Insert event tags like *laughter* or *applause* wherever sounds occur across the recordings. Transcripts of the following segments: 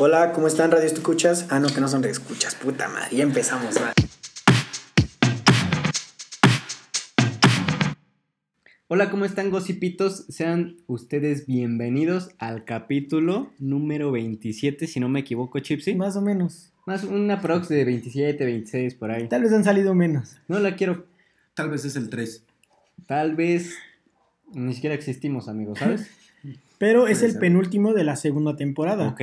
Hola, ¿cómo están? Radio Escuchas. Ah, no, que no son Radio Escuchas. Puta madre, ya empezamos. ¿va? Hola, ¿cómo están, gossipitos? Sean ustedes bienvenidos al capítulo número 27, si no me equivoco, Chipsy. Más o menos. Más una prox de 27, 26, por ahí. Tal vez han salido menos. No la quiero. Tal vez es el 3. Tal vez ni siquiera existimos, amigos, ¿sabes? *laughs* Pero es el penúltimo de la segunda temporada. ok.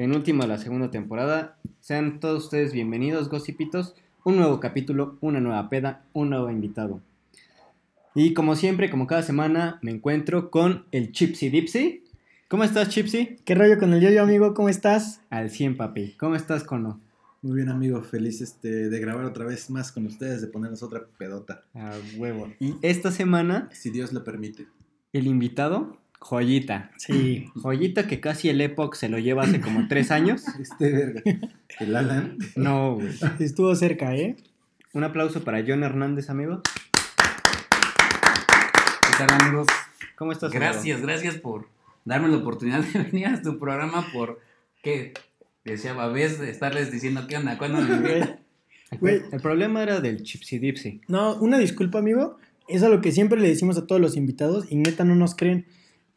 Penúltimo de la segunda temporada. Sean todos ustedes bienvenidos, gossipitos. Un nuevo capítulo, una nueva peda, un nuevo invitado. Y como siempre, como cada semana, me encuentro con el Chipsy Dipsy. ¿Cómo estás, Chipsy? ¿Qué rollo con el yo-yo, amigo? ¿Cómo estás? Al 100, papi. ¿Cómo estás, Cono? Muy bien, amigo. Feliz este, de grabar otra vez más con ustedes, de ponernos otra pedota. A huevo. Y esta semana, Si Dios lo permite. el invitado, Joyita. Sí. Joyita que casi el Epoch se lo lleva hace como tres años. *laughs* Este verga. El Alan. No, güey. Estuvo cerca, ¿eh? Un aplauso para John Hernández, amigo. ¿Qué tal amigos? ¿Cómo estás? amigo? Gracias, gracias por darme la oportunidad de *laughs* venir a tu programa por que decía Babés de estarles diciendo qué onda, cuándo me invitan? *laughs* Güey. El problema era del Chipsy Dipsy. No, una disculpa, amigo. Es a lo que siempre le decimos a todos los invitados y neta no nos creen.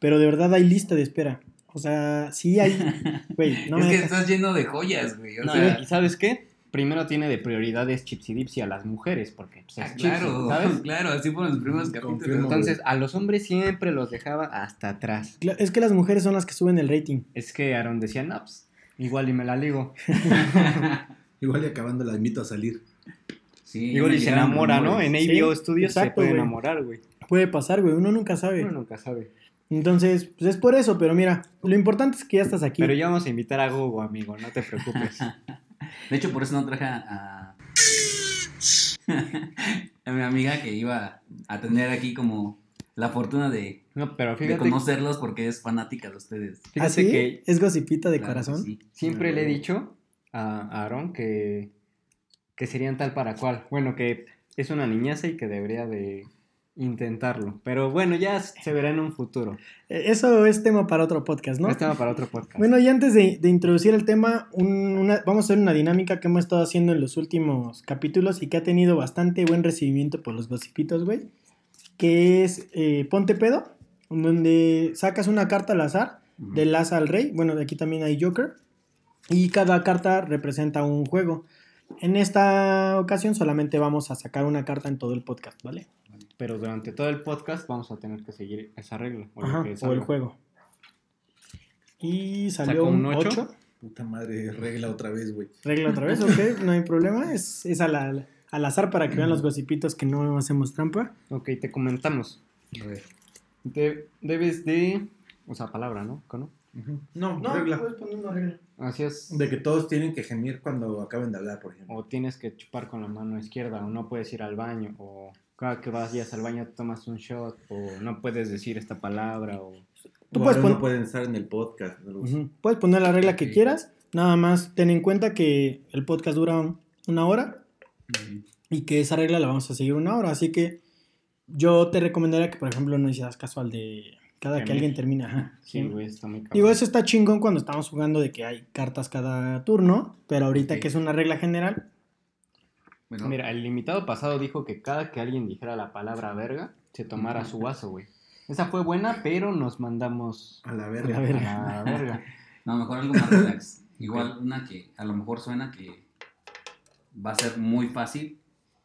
Pero de verdad hay lista de espera. O sea, sí hay. *laughs* Güey, no es me que dejas. estás lleno de joyas, güey. O No, sea, ¿Y sabes qué? Primero tiene de prioridades Chipsy Dipsy a las mujeres, porque pues, es ah, Chipsy, claro, ¿sabes? *laughs* claro, así fueron los primeros capítulos. Confirmo. Entonces, a los hombres siempre los dejaba hasta atrás. Es que las mujeres son las que suben el rating. Es que Aaron decía, no, pues, igual y me la ligo. *laughs* Igual y acabando la invito a salir. Sí, Igual y se enamora, ¿no? En Sí, ABO Studios se puede güey. enamorar, güey. Puede pasar, güey. Uno nunca sabe. Uno nunca sabe. Entonces, pues es por eso. Pero mira, lo importante es que ya estás aquí. Pero ya vamos a invitar a Gogo, amigo, no te preocupes. *laughs* De hecho, por eso no traje a, *laughs* a mi amiga que iba a tener aquí como la fortuna de, No, pero de fíjate, conocerlos porque es fanática de ustedes. fíjate ¿Así? que ¿Es gocipita de Claro corazón? sí. siempre le he dicho a a Aaron que, que serían tal para cual. Bueno, que es una niñaza y que debería de intentarlo. Pero bueno, ya se verá en un futuro. Eh, Eso es tema para otro podcast, ¿no? Es tema para otro podcast. Bueno, y antes de, de introducir el tema, un- una- vamos a hacer una dinámica que hemos estado haciendo en los últimos capítulos y que ha tenido bastante buen recibimiento por los gossipitos, güey. Que es eh, Ponte Pedo, donde sacas una carta al azar, Ujú. del as al rey. Bueno, de aquí también hay Joker. Y cada carta representa un juego. En esta ocasión solamente vamos a sacar una carta en todo el podcast, ¿vale? Pero durante todo el podcast vamos a tener que seguir esa regla. o lo Ajá, que o el juego. Y salió un un ocho. 8. Puta madre, regla otra vez, güey. Regla otra vez, ok, no hay problema. Es, es al, al- al azar para que vean los gossipitos que no hacemos trampa. Ok, te comentamos. A ver. De- debes de... O sea, palabra, ¿no? ¿Cono? Ujú. No, regla. puedes poner una regla. Así es. De que todos tienen que gemir cuando acaben de hablar, por ejemplo. O tienes que chupar con la mano izquierda, o no puedes ir al baño, o cada que vayas al baño tomas un shot, o no puedes decir esta palabra, o... Tú puedes ahora pon- no pueden estar en el podcast. ¿no? Ujú. Puedes poner la regla que Sí. quieras. Nada más ten en cuenta que el podcast dura un- una hora y que esa regla la vamos a seguir una hora. Así que yo te recomendaría que, por ejemplo, no hicieras caso al de cada que alguien termina. Ajá, Sí, *laughs* sí. güey, está muy cabrón. Digo, eso está chingón cuando estamos jugando de que hay cartas cada turno, pero ahorita Ok. que es una regla general, Bueno, Mira, el invitado pasado dijo que cada que alguien dijera la palabra verga, se tomara su vaso, güey. Esa fue buena, pero nos mandamos A la A verga. la *laughs* a verga. la verga. No, mejor algo más relax. *laughs* Igual una que a lo mejor suena que va a ser muy fácil,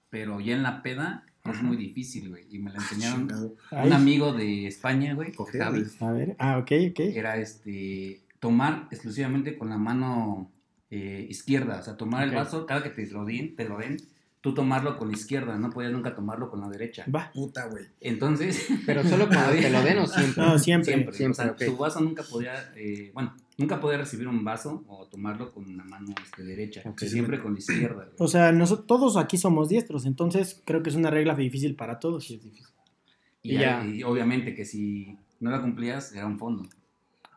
pero ya en la peda es muy difícil, güey. Y me la enseñaron. Ay. un amigo de España, güey, Coger, Javi. güey. a ver, ah, ok, ok. Era este tomar exclusivamente con la mano eh, izquierda. O sea, tomar el vaso, cada que te lo den, te lo den, tú tomarlo con la izquierda, no podías nunca tomarlo con la derecha. Va. Puta, güey. Entonces, Pero solo cuando te lo den o *laughs* siempre. No, siempre. siempre, siempre, o sea, ok. su vaso nunca podía, eh, bueno, nunca podía recibir un vaso o tomarlo con la mano este, derecha, siempre con la izquierda. güey. O sea, noso- todos aquí somos diestros, entonces creo que es una regla difícil para todos. Sí, es difícil. y, y ya- ya. y obviamente que si no la cumplías era un fondo.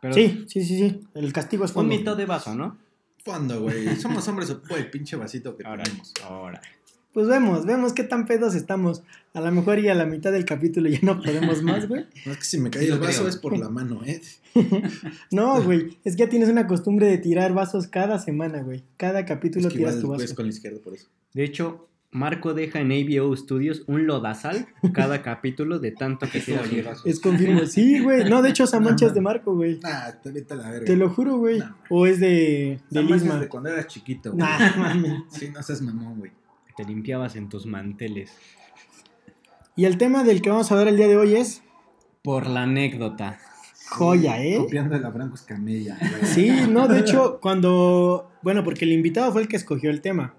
Pero Sí, sí, sí, sí. El castigo es un fondo. mito de vaso, ¿no? Fondo, güey. *laughs* Somos hombres, ocupa el pinche vasito que Ahora, tenemos. ahora. pues vemos, vemos qué tan pedos estamos. A lo mejor y a la mitad del capítulo ya no podemos más, güey. *laughs* No es que si me cae Sí, el vaso creo. es por la mano, ¿eh? *laughs* No, güey, es que ya tienes una costumbre de tirar vasos cada semana, güey. Cada capítulo Es que tiras igual tu vaso. con la izquierda por eso. De hecho, Marco deja en ABO Studios un lodazal cada capítulo de tanto que vasos. Es confirmo. Sí, güey. No, de hecho, esa mancha es de Marco, güey. Nah, te vete a la verga. Te lo juro, güey. O es de, de mancha es Lisma. de cuando eras chiquito, güey. Nah, mami. Sí, no seas mamón, güey. Te limpiabas en tus manteles. Y el tema del que vamos a hablar el día de hoy es Por la anécdota. joya, ¿eh? Copiando a la Franco Escamilla, güey. Sí, no, de hecho, cuando. Bueno, porque el invitado fue el que escogió el tema.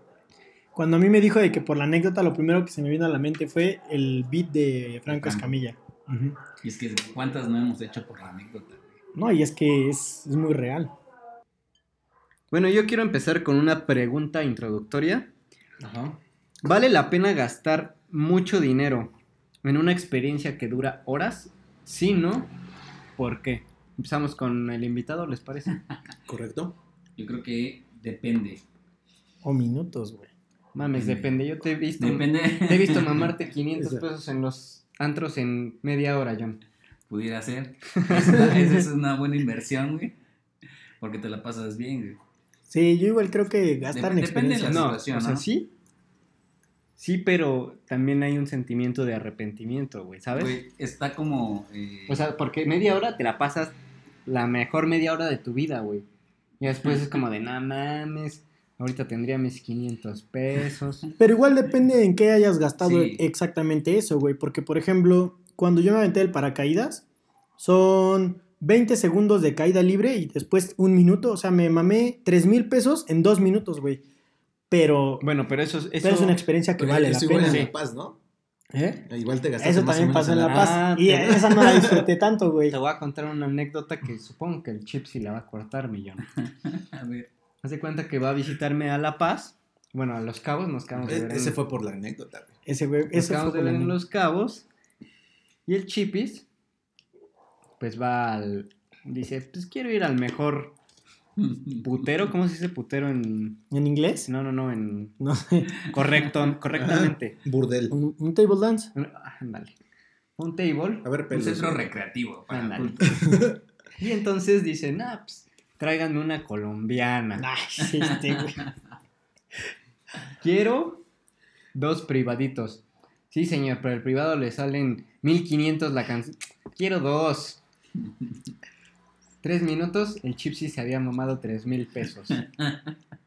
Cuando a mí me dijo de que por la anécdota, lo primero que se me vino a la mente fue el beat de Franco. Escamilla. Y es que cuántas no hemos hecho por la anécdota. No, y es que es, es muy real. Bueno, yo quiero empezar con una pregunta introductoria. Ajá. ¿Vale la pena gastar mucho dinero en una experiencia que dura horas? Sí, ¿no? ¿Por qué? Empezamos con el invitado, ¿les parece? *laughs* ¿Correcto? Yo creo que depende. O minutos, güey. Mames, depende. Yo te he visto, Depende. te he visto mamarte *laughs* 500 Esa. pesos en los antros en media hora, John. Pudiera ser. Esa, esa es *laughs* una buena inversión, güey. Porque te la pasas bien, güey. Sí, yo igual creo que gastar en Dep- depende de la No, situación, o sea, ¿no? sí. Sí, pero también hay un sentimiento de arrepentimiento, güey, ¿sabes? Güey, está como. eh, O sea, porque media hora te la pasas la mejor media hora de tu vida, güey. Y después es como de, no mames, ahorita tendría mis 500 pesos. *laughs* Pero igual depende en qué hayas gastado Sí. exactamente eso, güey. Porque, por ejemplo, cuando yo me aventé el paracaídas, son 20 segundos de caída libre y después un minuto. O sea, me mamé 3 mil pesos en dos minutos, güey. Pero, Bueno, pero eso, eso... pero es una experiencia que vale la eso igual pena. en. La Paz, ¿no? ¿Eh? Igual te gastaste Eso más o también menos pasa en La Paz. Paz. Y Ah, *laughs* esa no la disfruté tanto, güey. Te voy a contar una anécdota que supongo que el chip sí la va a cortar, millón. *laughs* a ver. Haz de cuenta que va a visitarme a La Paz. Bueno, a Los Cabos nos quedamos de E- ver en- Ese fue por la anécdota. Ese, güey, Nos ese fue quedamos de ver en. Los Cabos. Y el chipis, pues va al... Dice, pues quiero ir al mejor putero. ¿Cómo se dice putero en...? ¿En inglés? No, no, no, en... No sé. Correcto, *laughs* correctamente. Burdel. ¿Un, un table dance? Ah, Ándale. Un table. A ver, Un centro recreativo. Ándale. *laughs* Y entonces dicen, ah, pues tráiganme una colombiana. *laughs* Ay, sí, este, güey. Quiero dos privaditos. Sí, señor, pero el privado le salen 1500 la canción. Quiero dos. Tres minutos, el Chipsy se había mamado tres mil pesos. *laughs*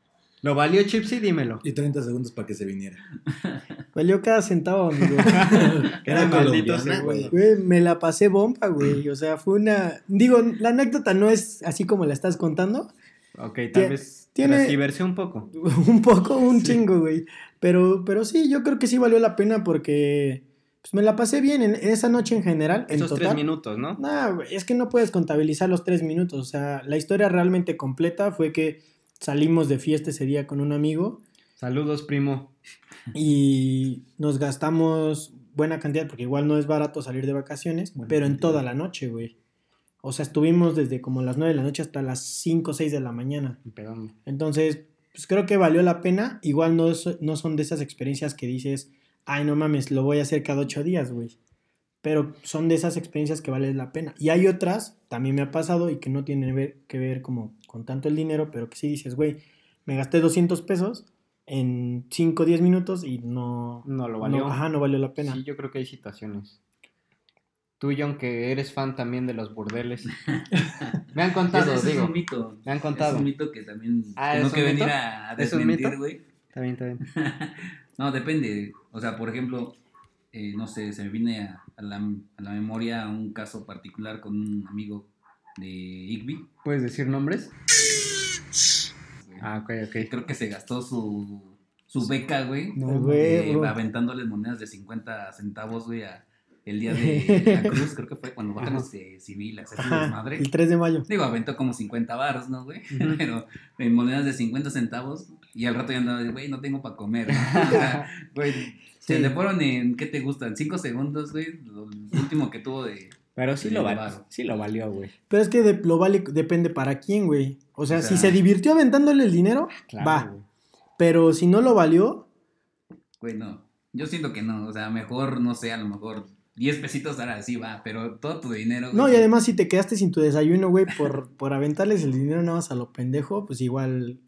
¿Lo valió Chipsy? Dímelo. Y 30 segundos para que se viniera. *laughs* Valió cada centavo, amigo. *laughs* Era maldito güey. Güey, me la pasé bomba, güey. O sea, fue una. Digo, la anécdota no es así como la estás contando. Ok, tal vez tiene- transgiversé un poco. *laughs* Un poco, un Sí. chingo, güey. Pero, pero sí, yo creo que sí valió la pena porque pues, me la pasé bien en, esa noche en general. En Esos tres minutos, ¿no? No, güey, es que no puedes contabilizar los tres minutos. O sea, la historia realmente completa fue que salimos de fiesta ese día con un amigo Saludos, primo. y nos gastamos buena cantidad, porque igual no es barato salir de vacaciones, Buena pero en toda la noche, güey. O sea, estuvimos desde como las 9 de la noche hasta las 5 o 6 de la mañana. Perdón. Entonces, pues creo que valió la pena. Igual no, es- no son de esas experiencias que dices, ay, no mames, lo voy a hacer cada 8 días, güey. Pero son de esas experiencias que valen la pena. Y hay otras, también me ha pasado y que no tienen ver- que ver como con tanto el dinero, pero que sí dices, güey, me gasté 200 pesos en 5 o 10 minutos y no, No lo valió. no, ajá, no valió la pena. Sí, yo creo que hay situaciones. Tú, John, que eres fan también de los burdeles. *laughs* Me han contado, digo. Es un mito. Me han contado. Es un mito que también Ah, tengo ¿es que venir a, a ¿Es un desmentir, güey. Está bien, está bien. *laughs* No, depende. O sea, por ejemplo, eh, no sé, se me viene a, a la, a la memoria un caso particular con un amigo de Igby. ¿Puedes decir nombres? güey. Ah, ok, ok. Creo que se gastó su, su beca, güey. No, eh, güey, aventándole monedas de 50 centavos, güey, a- el día de *laughs* la cruz. Creo que fue cuando bajamos de civil, desmadre. el 3 de mayo. Digo, aventó como 50 baros, ¿no, güey? *laughs* Pero en monedas de 50 centavos. Y al rato ya andaba de, güey, no tengo para comer. ¿no? *laughs* Güey, se sí. le fueron en, ¿qué te gustan? 5 segundos, güey. Lo último que tuvo de... Pero sí Sí, lo, de val- varo. sí lo valió, güey. Pero es que de- lo vale, depende para quién, güey. O sea, O si se divirtió aventándole el dinero, Claro, va. güey. Pero si no lo valió, Güey, no. Yo siento que no. O sea, mejor, no sé, a lo mejor 10 pesitos ahora sí va, pero todo tu dinero. No, güey, y además si te quedaste sin tu desayuno, güey, por, *laughs* por aventarles el dinero nada más a lo pendejo, pues igual...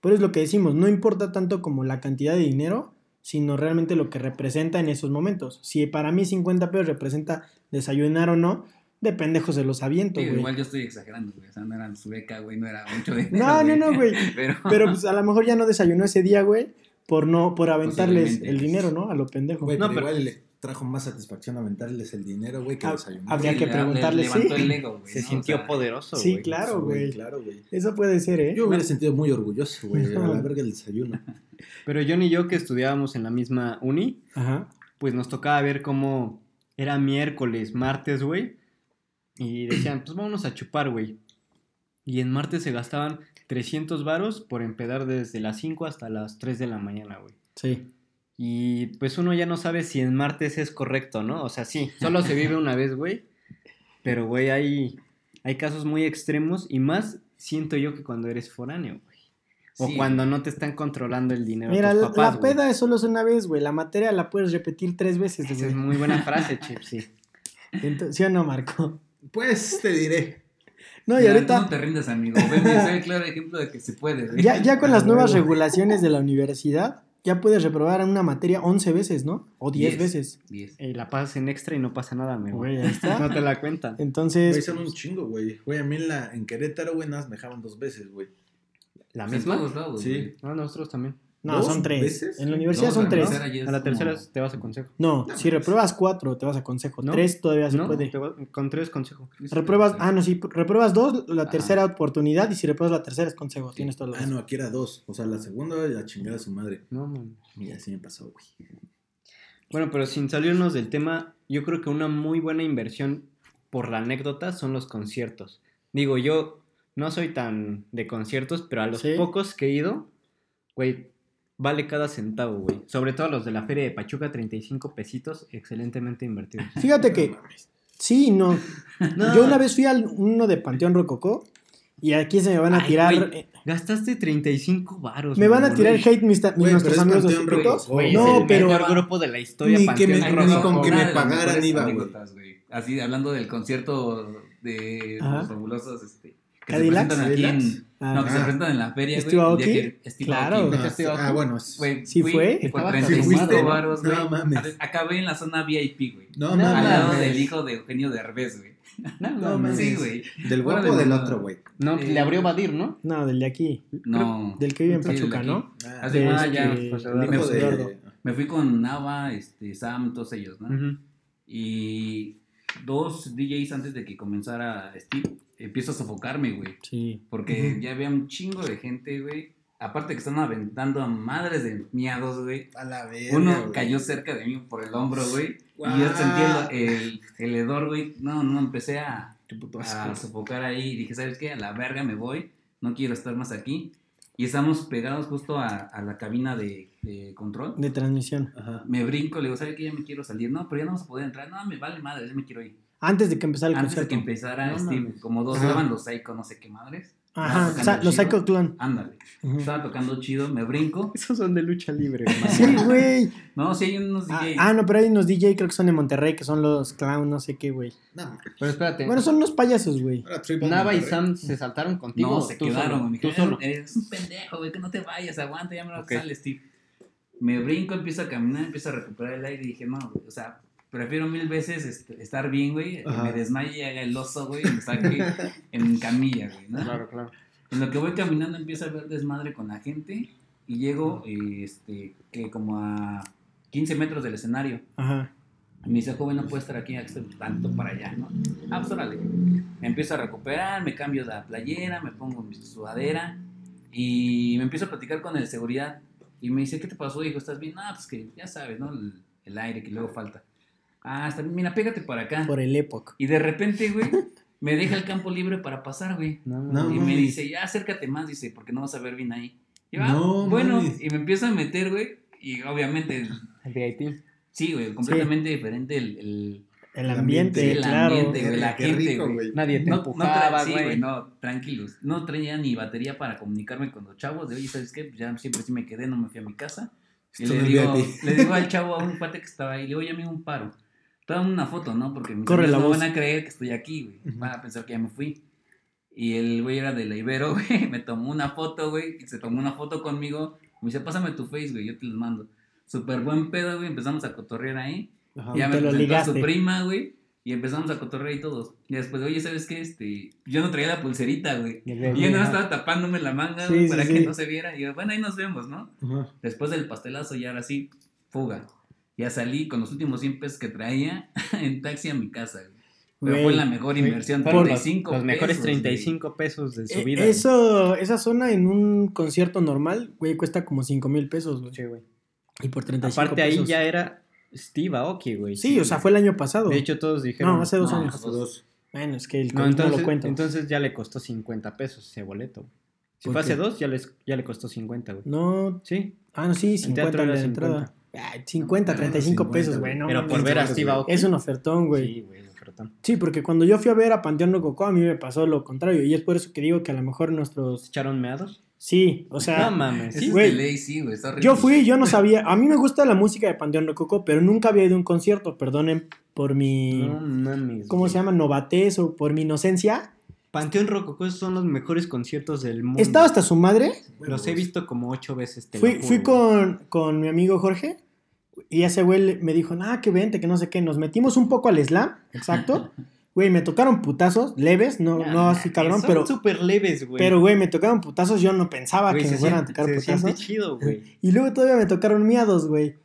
Pero es lo que decimos, no importa tanto como la cantidad de dinero, sino realmente lo que representa en esos momentos. Si para mí 50 pesos representa desayunar o no, de pendejos se los aviento, Sí, güey. igual yo estoy exagerando, güey. O sea, no era su beca, güey, no era mucho *laughs* dinero. No, no, no, güey. *laughs* Pero, Pero pues a lo mejor ya no desayunó ese día, güey, por no, por aventarles el dinero, ¿no? A lo pendejo. Güey, No, pero, pero- igual le trajo más satisfacción aventarles el dinero, güey, que Ah, desayunar. habría sí, que le- preguntarle, le levantó sí. el ego, güey, Se ¿no? sintió O sea, poderoso, Sí, güey. claro, güey. Claro, güey. Eso puede ser, ¿eh? Yo me hubiera sentido muy orgulloso, güey, a la *laughs* verga el desayuno. Pero John y yo que estudiábamos en la misma uni, Ajá. pues nos tocaba ver cómo era miércoles, martes, güey. Y decían, pues vámonos a chupar, güey. Y en martes se gastaban 300 varos por empedar desde las 5 hasta las 3 de la mañana, güey. Sí. Y pues uno ya no sabe si en martes es correcto, ¿no? O sea, sí, solo se vive una vez, güey. Pero, güey, hay, hay casos muy extremos y más siento yo que cuando eres foráneo. O Sí. cuando no te están controlando el dinero. Mira, tus la- papás, la güey. peda es solo es una vez, güey. La materia la puedes repetir tres veces, Esa güey. es muy buena frase, Chip, sí. *laughs* Entonces, ¿Sí o no, Marco? Pues te diré. No, y tú ahorita, No te rindas, amigo. Ven, soy el claro ejemplo de que se puede, güey. ya, ya con *laughs* las nuevas regulaciones de la universidad, ya puedes reprobar una materia 11 veces, ¿no? O 10 Diez. veces. Diez. Eh, la pasas en extra y no pasa nada, amigo. Güey, está. *laughs* No te la cuentan. Güey, Entonces, son un chingo, güey. Güey, a mí en, la, en Querétaro, güey, nada más me dejaban dos veces, güey. ¿La En misma? todos lados, Sí. güey. No, nosotros también. no, ¿dos son tres. veces? En la universidad No, son tres. A la tercera como- te vas a consejo. No, si repruebas cuatro, te vas a consejo. ¿No? Tres todavía se ¿No? puede. Te va- con tres consejo. Repruebas, ah, no, sí, repruebas dos, la Ajá. tercera oportunidad, y si repruebas la tercera es consejo. Tienes todo lo Ah, no, aquí era dos. O sea, la segunda y la chingada de su madre. No, man. Y así me pasó, güey. Bueno, pero sin salirnos del tema, yo creo que una muy buena inversión por la anécdota son los conciertos. Digo, yo no soy tan de conciertos, pero a los Sí. pocos que he ido, güey, vale cada centavo, güey. Sobre todo los de la Feria de Pachuca, 35 pesitos, excelentemente invertidos. *laughs* Fíjate que sí y no. *laughs* No. Yo una vez fui al uno de Panteón Rococó y aquí se me van a Ay, tirar. güey, eh, Gastaste 35 varos. me van a tirar güey. hate mis, nuestros amigos Panteón suscritos. Rococó. No, es el pero- mejor grupo de la historia. Ni que me- Panteón ni Rococó. con que me de pagaran iba, güey. Así, hablando del concierto de Ajá. los fabulosos, este, ¿Cadillacs? se presentan aquí en... Ah, no, que se ah. presentan en la feria, ¿Steve güey. Aoki? que- Claro. No, ¿Este ah, bueno. Güey, ¿Sí fui fue? Por Estaba 35 fuiste. varos, güey. No mames. Acabé en la zona VIP, güey. No, No, mames. Al lado del hijo de Eugenio Derbez, güey. No, No, mames. Sí, güey. Del guapo de del mamada. otro, güey. No, Eh, le abrió Badir, ¿no? No, del de aquí. No. Del que vive en del Pachuca. ¿no? Ah, de ah, este- ya. pues, de- Eduardo. Me fui con Nava, este, Sam, todos ellos, ¿no? Y dos DJs antes de que comenzara Steve, empiezo a sofocarme, güey. Sí. Porque ya había un chingo de gente, güey. Aparte que están aventando a madres de miados, güey. A la verga, Uno güey. cayó cerca de mí por el hombro, güey. Y yo sentí el, el, el hedor, güey. No, no, empecé a, Qué puto a sofocar ahí. Y dije, ¿sabes qué? A la verga me voy. No quiero estar más aquí. Y estamos pegados justo a, a la cabina de, de control. De transmisión. Ajá. Me brinco, le digo, ¿sabes qué? Ya me quiero salir. No, pero ya no vamos a poder entrar. No, me vale madre, ya me quiero ir. Antes de que empezara el Antes de que empezara No Steve, como dos estaban los Psycho, no sé qué madres. Ajá, los. Psycho Clone. Ándale. Estaba tocando chido, me brinco. *laughs* Esos son de lucha libre. *laughs* Sí, güey. No, sí hay unos Ah, DJs. ah, no, pero hay unos DJ, creo que son de Monterrey, que son los Clown, no sé qué, güey. No. Pero espérate. Bueno, son unos payasos, güey. Nava y. Sam se saltaron contigo. no, se tú quedaron, solo? Tú solo. Eres un pendejo, güey, que no te vayas, aguanta, ya me lo Ok. sale, Steve. Me brinco, empiezo a caminar, empiezo a recuperar el aire y dije, no, güey, o sea, prefiero mil veces este, estar bien, güey, que me desmaye y haga el oso, güey, y me saque *laughs* en camilla, güey, ¿no? Claro, claro. En lo que voy caminando empiezo a ver desmadre con la gente y llego, eh, este, que como a 15 metros del escenario. Ajá. Y me dice, joven, no puede estar aquí, ya que estoy tanto para allá, ¿no? Ah, pues órale. Me empiezo a recuperar, me cambio la playera, me pongo mi sudadera y me empiezo a platicar con el seguridad. Y me dice, ¿qué te pasó, hijo? ¿Estás bien? Ah, pues que ya sabes, ¿no? El, el aire que luego falta. Ah, está bien. Mira, pégate para acá. Por el Epoch. Y de repente, güey, me deja el campo libre para pasar, güey. No, No, y me dice, ya acércate más, dice, porque no vas a ver bien ahí. Y yo, ah, No, bueno, mames. y me empiezo a meter, güey. Y obviamente, El VIP. sí, güey, completamente diferente el, el, El ambiente, el claro. ambiente, güey, la Qué gente, rico, güey. güey. Nadie te No, no empujaba, sí, güey. güey, no, tranquilos. No traía ni batería para comunicarme con los chavos. De oye, ¿sabes qué? Ya siempre sí me quedé, no me fui a mi casa. Y Esto le digo, le digo al chavo, a un cuate que estaba ahí, le digo, oye, amigo, un paro. Toma una foto, ¿no? Porque mis Corre amigos no voz. van a creer que estoy aquí, güey. Ujú. Van a pensar que ya me fui. Y el güey era de la Ibero, *laughs* güey. Me tomó una foto, güey. Y se tomó una foto conmigo. Me dice, pásame tu face, güey. Yo te los mando. Súper buen pedo, güey. Empezamos a cotorrear ahí. Ajá. ya y me lo presentó a su prima, güey. Y empezamos a cotorrear y todos. Y después, oye, ¿sabes qué? Este, yo no traía la pulserita, güey. Y Y yo no estaba tapándome la manga, Sí, güey, sí, para sí. que no se viera. Y yo, bueno, ahí nos vemos, ¿no? Ajá. Después del pastelazo, ya ahora sí, fuga. Ya salí con los últimos 100 pesos que traía *laughs* en taxi a mi casa, güey. Pero Güey, fue la mejor inversión, los- 35 los, mejores pesos, 35 pesos de su Eh, vida. güey. Eso, esa zona en un concierto normal, güey, cuesta como 5 mil pesos, güey. Sí, güey. Y por 35 Aparte ahí pesos. ya era Steve Aoki, güey. Sí, o sea, fue el año pasado. De hecho, todos dijeron... No, hace dos No, años. Hace dos. Bueno, es que el No, entonces, lo cuento. entonces ya le costó 50 pesos ese boleto. güey. Si ¿Por fue hace dos, ya, les, ya le costó 50, güey. No, Sí, ah, no, sí, 50 teatro la entrada. Ay, 50, Era 35 50, pesos, güey. no pero por ver a Steve. Aoki. Es un ofertón, güey. Sí, güey, ofertón. Sí, porque cuando yo fui a ver a Panteón Rococó, a mí me pasó lo contrario. Y es por eso que digo que a lo mejor ¿Se nuestros. echaron meados? Sí, o sea. no mames, Es sí. güey. ley, sí, güey, está horrible. Yo fui, yo no sabía. A mí me gusta la música de Panteón Rococó, pero nunca había ido a un concierto. Perdonen por mi. No mames. ¿Cómo güey. se llama? Novatez o por mi inocencia. Panteón Rococó esos son los mejores conciertos del mundo. Estaba hasta su madre. Los he visto como ocho veces. te Fui, fui con, con mi amigo Jorge. Y ese güey me dijo, ah, que vente, que no sé qué. Nos metimos un poco al slam, exacto. *laughs* Güey, me tocaron putazos leves, no, Ya, no así cabrón, son pero, súper leves, güey. pero güey, me tocaron putazos. Yo no pensaba Güey, que se me fueran a tocar se siente putazos. chido, güey. *laughs* Y luego todavía me tocaron miados, güey.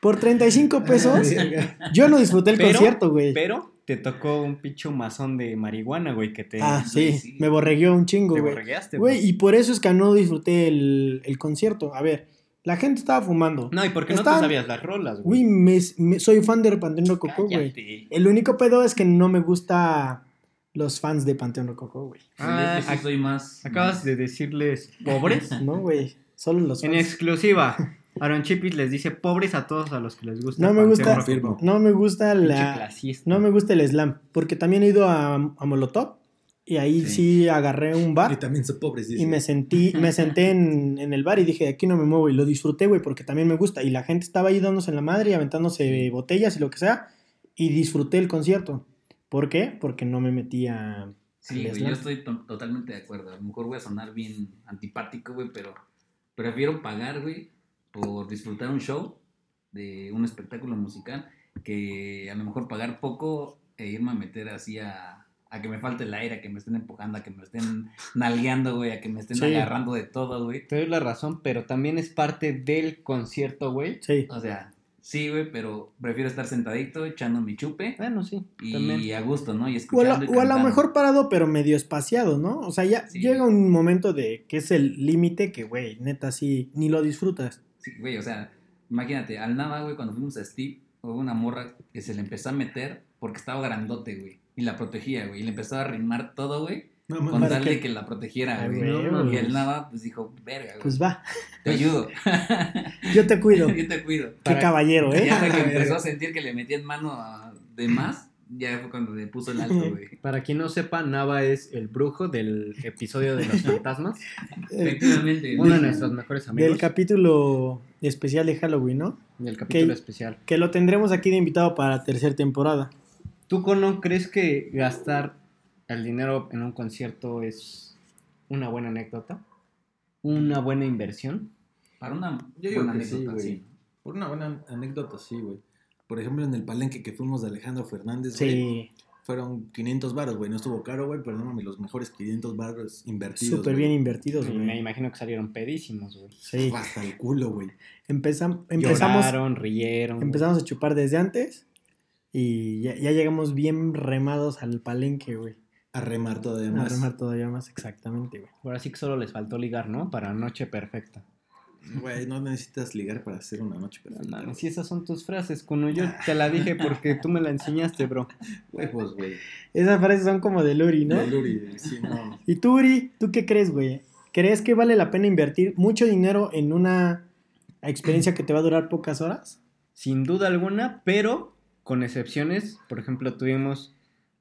Por 35 pesos, *laughs* yo no disfruté el Pero- concierto, güey. Pero te tocó un pinche mazón de marihuana, güey, que te, Ah, Sí, me borregueó un chingo, te güey. borregueaste, Güey, y por eso es que no disfruté el, el concierto. A ver, la gente estaba fumando. No, y porque no Estaban- te sabías las rolas, Güey, güey. me, me- soy fan de Panteón Rococó, güey. El único pedo es que no me gusta los fans de Panteón Rococó, güey. Ah, sí soy más. Acabas más- de decirles pobres. *laughs* No, güey. Solo los en fans. exclusiva, Aaron Chipis les dice pobres a todos a los que les gusta. No me gusta-. No me gusta la. No me gusta el slam. Porque también he ido a, a Molotov. Y ahí sí. Sí. agarré un Y bar. también son pobres, dice. Y me sentí, me senté en, en el bar y dije, aquí no me muevo. Y lo disfruté, güey, porque también me gusta. Y la gente estaba ahí dándose en la madre y aventándose botellas y lo que sea. Y disfruté el concierto. ¿Por qué? Porque no me metí a. Sí, güey, yo estoy to- totalmente de acuerdo. A lo mejor voy a sonar bien antipático, güey, pero prefiero pagar, güey, por disfrutar un show de un espectáculo musical que a lo mejor pagar poco e irme a meter así a, a que me falte el aire, a que me estén empujando, a que me estén nalgueando, güey, a que me estén Sí. agarrando de todo, güey. Te doy la razón, pero también es parte del concierto, güey. Sí. O sea, sí, güey, pero prefiero estar sentadito echando mi chupe Bueno, sí, y también. a gusto, ¿no? Y O a, escuchando la- y o a lo mejor parado, pero medio espaciado, ¿no? O sea, ya Sí. llega un momento de que es el límite que, güey, neta, sí, ni lo disfrutas. Sí, güey, o sea, imagínate, al Nava, güey, cuando fuimos a Steve, hubo una morra que se le empezó a meter porque estaba grandote, güey. Y la protegía, güey. Y le empezó a arrimar todo, güey. No, Con mames. ¿Para tal de que la protegiera, güey. Y el Nava, pues dijo, verga, güey. Pues va, te ayudo. *laughs* yo te cuido. *laughs* Yo te cuido. Qué Para- caballero, Y ¿eh? hasta que *laughs* empezó a sentir que le metían mano a- de más, ya fue cuando le puso el alto, *laughs* güey. Para quien no sepa, Nava es el brujo del episodio de los *laughs* fantasmas. Efectivamente. Uno de nuestros mejores amigos. Del capítulo especial de Halloween, ¿no? del capítulo que- especial. Que lo tendremos aquí de invitado para la tercera temporada. ¿Tú, Cono, crees que gastar el dinero en un concierto es una buena anécdota? ¿Una buena inversión? Para una Yo digo buena que sí, anécdota, güey. sí. Por una buena anécdota, sí, güey. Por ejemplo, en el palenque que fuimos de Alejandro Fernández, güey, fueron 500 baros, güey. No estuvo caro, güey, pero no mames, los mejores 500 baros invertidos. súper güey. bien invertidos, Me güey. imagino que salieron pedísimos, güey. Sí, Hasta el culo, güey. Empezam- empezamos, Lloraron, rieron. empezamos a chupar desde antes y ya, ya llegamos bien remados al palenque, güey. A remar todavía A más. remar todavía más exactamente, güey. Ahora sí que solo les faltó ligar, ¿no? Para noche perfecta. Güey, no necesitas ligar para hacer una noche No perfecta. mames, si esas son tus frases, Cono. Yo te la dije *laughs* porque tú me la enseñaste, bro. Huevos, güey. Esas frases son como de Luri, ¿no? De Luri, sí, no. Y tú, Uri, ¿tú qué crees, güey? ¿Crees que vale la pena invertir mucho dinero en una experiencia que te va a durar pocas horas? Sin duda alguna, pero con excepciones. Por ejemplo, tuvimos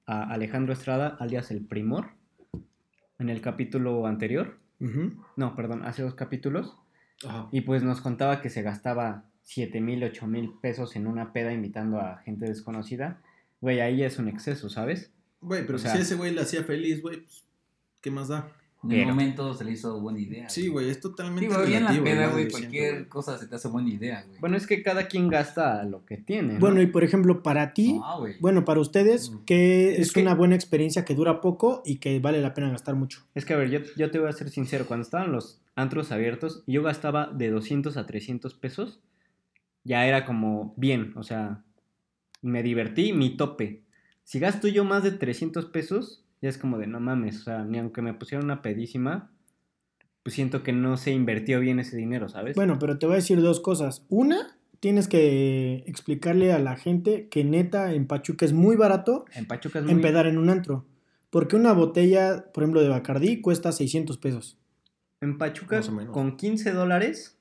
a Alejandro Estrada, alias El Primor, en el capítulo anterior. No, perdón, hace dos capítulos. Ajá. Y pues nos contaba que se gastaba 7 mil, 8 mil pesos en una peda invitando a gente desconocida. Güey, ahí es un exceso, ¿sabes? Güey, pero O sea- si ese güey le hacía feliz, güey, pues, ¿qué más da? En el Pero- momento se le hizo buena idea. Sí, güey, es totalmente Sí, güey, en la relativo, peda, igual, güey, yo cualquier siento, cosa se te hace buena idea, güey. Bueno, es que cada quien gasta lo que tiene. ¿no? Bueno, y por ejemplo, para ti, No, güey. bueno, para ustedes, Mm. ¿qué Es es, que- una buena experiencia que dura poco y que vale la pena gastar mucho? Es que, a ver, yo, yo te voy a ser sincero. Cuando estaban los antros abiertos, yo gastaba de 200 a 300 pesos. Ya era como bien, o sea, me divertí, mi tope. Si gasto yo más de 300 pesos, ya es como de no mames, o sea, ni aunque me pusieran una pedísima, pues siento que no se invirtió bien ese dinero, ¿sabes? Bueno, pero te voy a decir dos cosas. Una, tienes que explicarle a la gente que neta en Pachuca es muy barato en Pachuca es muy... empedar en un antro. Porque una botella, por ejemplo, de Bacardí cuesta 600 pesos. En Pachuca, con 15 dólares,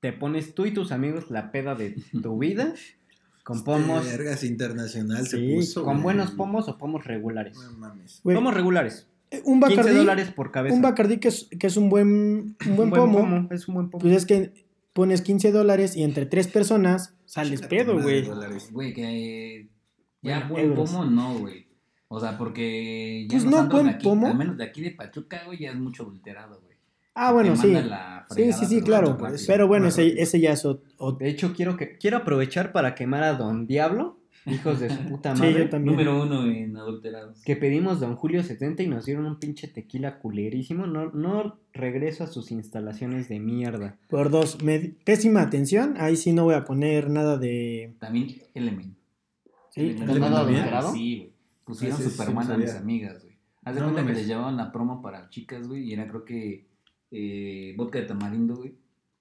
te pones tú y tus amigos la peda de tu *laughs* vida, con pomos, Este, Vergas internacional se Sí, puso. con güey. buenos pomos o pomos regulares. No mames. Güey, Pomos regulares. eh, un 15 Bacardí, dólares por cabeza. un Bacardí que es, que es un buen, un buen, pomo, Es un buen pomo. pues es que pones 15 dólares y entre tres personas sales pedo, güey. dólares. Güey, que eh, ya Bueno, buen euros. pomo no, güey. O sea, porque ya Pues no, buen aquí, pomo. al menos de aquí de Pachuca, güey, ya es mucho adulterado, güey. Ah, bueno, sí. la Sí, sí, sí, claro. rápido. Pero bueno, ese, ese ya es ot- ot- De hecho, quiero que quiero aprovechar para quemar a Don Diablo, hijos de su puta *laughs* Sí, madre. yo también. Número uno en adulterados. que pedimos Don Julio 70 y nos dieron un pinche tequila culerísimo. No, no regreso a sus instalaciones de mierda. Por dos. Me- pésima atención. Ahí sí no voy a poner nada de. También Element. Sí, Element ¿Element también, adulterado? Sí, güey. Pusieron sí, sí, Superman sí, a mis amigas, güey. Haz de No cuenta que les llevaban la promo para chicas, güey, y era creo que eh, vodka de tamarindo, güey.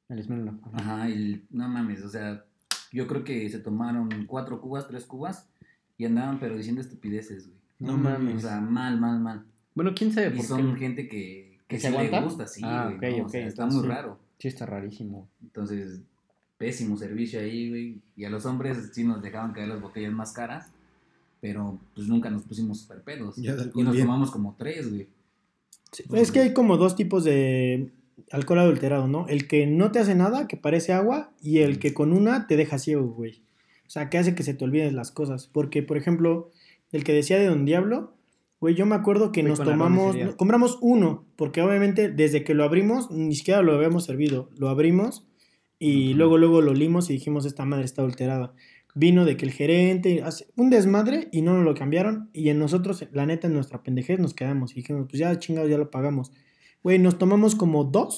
El Smirnoff. Ajá, y no mames, o sea, yo creo que se tomaron cuatro cubas, tres cubas, y andaban pero diciendo estupideces, güey. No, No mames. O sea, mal, mal, mal. bueno, quién sabe Y por son qué. gente que, que ¿Que se sí le gusta, sí, Ah, güey. ok, ¿no? O ok, sea, está entonces muy raro. Sí, está rarísimo. Entonces, pésimo servicio ahí, güey. Y a los hombres sí nos dejaban caer las botellas más caras, pero pues nunca nos pusimos super pedos. Y nos bien. tomamos como tres, güey. Es que hay como dos tipos de alcohol adulterado, ¿no? El que no te hace nada, que parece agua, y el que con una te deja ciego, güey. O sea, que hace que se te olviden las cosas. Porque, por ejemplo, el que decía de Don Diablo, güey, yo me acuerdo que nos tomamos, compramos uno, porque obviamente desde que lo abrimos, ni siquiera lo habíamos servido. Lo abrimos y luego, luego lo olimos y dijimos, esta madre está adulterada. Vino de que el gerente hace un desmadre y no nos lo cambiaron. Y en nosotros, la neta, en nuestra pendejez nos quedamos. Y dijimos, pues ya chingados, ya lo pagamos. Güey, nos tomamos como dos.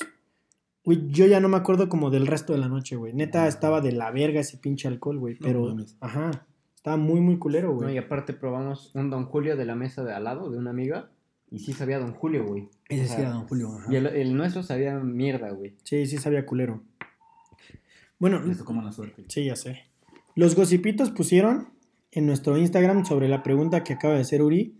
Güey, yo ya no me acuerdo como del resto de la noche, güey. Neta, estaba de la verga ese pinche alcohol, güey. Pero, ajá, estaba muy, muy culero, No, y güey. aparte probamos un Don Julio de la mesa de al lado de una amiga. Y sí sabía Don Julio, güey. Ese O sí era Don Julio, ajá. Y el, el nuestro sabía mierda, güey. Sí, sí sabía culero. Bueno, tocó mala suerte. sí, ya sé. Los gocipitos pusieron en nuestro Instagram sobre la pregunta que acaba de hacer Uri,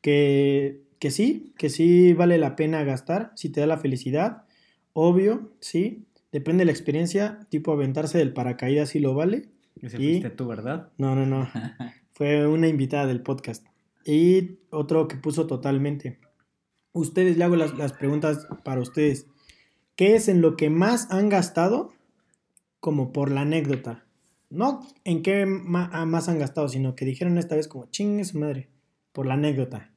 que, que sí, que sí vale la pena gastar, si te da la felicidad, obvio, sí, depende de la experiencia, tipo aventarse del paracaídas si lo vale. Ese Y- fuiste tú, ¿verdad? No, no, no, *laughs* fue una invitada del podcast. Y otro que puso totalmente. Ustedes, le hago las, las preguntas para ustedes. ¿Qué es en lo que más han gastado como por la anécdota? No en qué ah, más han gastado, sino que dijeron esta vez como chingue su madre, por la anécdota.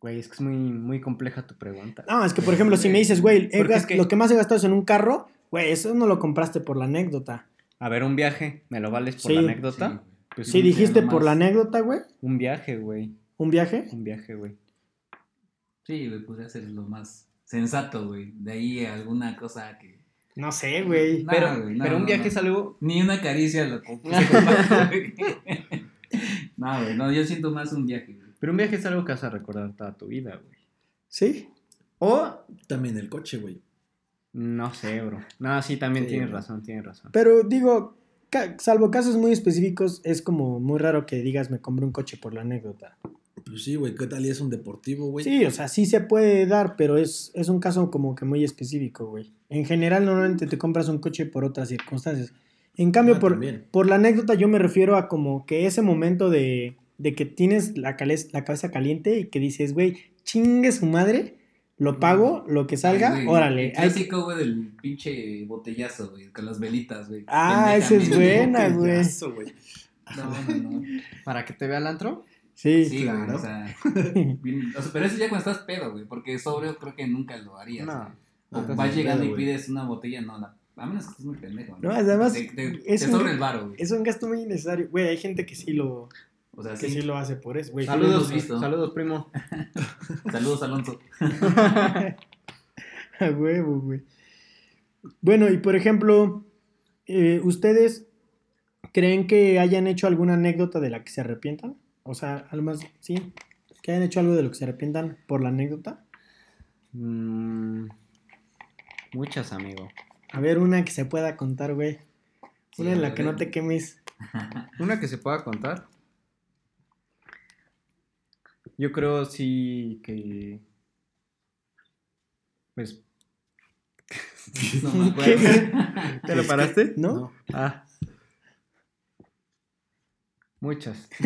Güey, es que es muy, muy compleja tu pregunta. No, es que por ejemplo, si me dices, güey, es que- lo que más he gastado es en un carro, güey, eso no lo compraste por la anécdota. A ver, un viaje, ¿me lo vales por Sí. la anécdota? Sí. Pues dijiste nomás. por la anécdota, güey, Un viaje, güey. un viaje. Un viaje, güey. Sí, güey, podría ser lo más sensato, güey. De ahí alguna cosa que... No sé, güey. Pero, pero un viaje no. es algo... Ni una caricia lo que *laughs* se compara, *laughs* güey. No, güey, no, yo siento más un viaje, güey. Pero un viaje es algo que vas a recordar toda tu vida, güey. ¿Sí? O... También el coche, güey. No sé, bro. No, sí, también Sí, tienes razón, tienes razón. Pero digo, ca- salvo casos muy específicos, es como muy raro que digas me compré un coche por la anécdota. Pues sí, güey, ¿qué tal y es un deportivo, güey? Sí, o sea, sí se puede dar, pero es, es un caso como que muy específico, güey. En general, normalmente te compras un coche por otras circunstancias. En cambio, Ah, por, también. por la anécdota yo me refiero a como que ese momento de, de que tienes la, la cabeza caliente y que dices, güey, chingue su madre lo pago, lo que salga, Ay, güey, órale. El clásico, güey, del pinche botellazo, güey, con las velitas, güey. Ah, esa es buena, güey. *laughs* No, no, no. ¿Para que te vea el antro? Sí, Sí, güey, claro. o sea, *laughs* bien- o sea, pero eso ya cuando estás pedo, güey, porque sobrio creo que nunca lo harías. No. güey. O vas llegando y pides una botella, no, la, a menos que estés muy pendejo. No, además, Te, te, es te un- el varo, güey. Es un gasto muy innecesario. Güey, hay gente que sí lo, O sea, que sí. sí lo hace por eso, güey. Saludos, visto. saludos, primo. *laughs* Saludos, Alonso. *laughs* A huevo, güey. Bueno, y por ejemplo, eh, ¿ustedes creen que hayan hecho alguna anécdota de la que se arrepientan? O sea, algo más, sí, que hayan hecho algo de lo que se arrepientan por la anécdota. Mm, muchas, amigo. A ver, una que se pueda contar, güey. Sí, Una en a la que no te quemes. *laughs* Una que se pueda contar. Yo creo sí que. Pues. *laughs* No me *laughs* acuerdo. ¿Te lo paraste? ¿No? Ah. Muchas. *laughs* *laughs*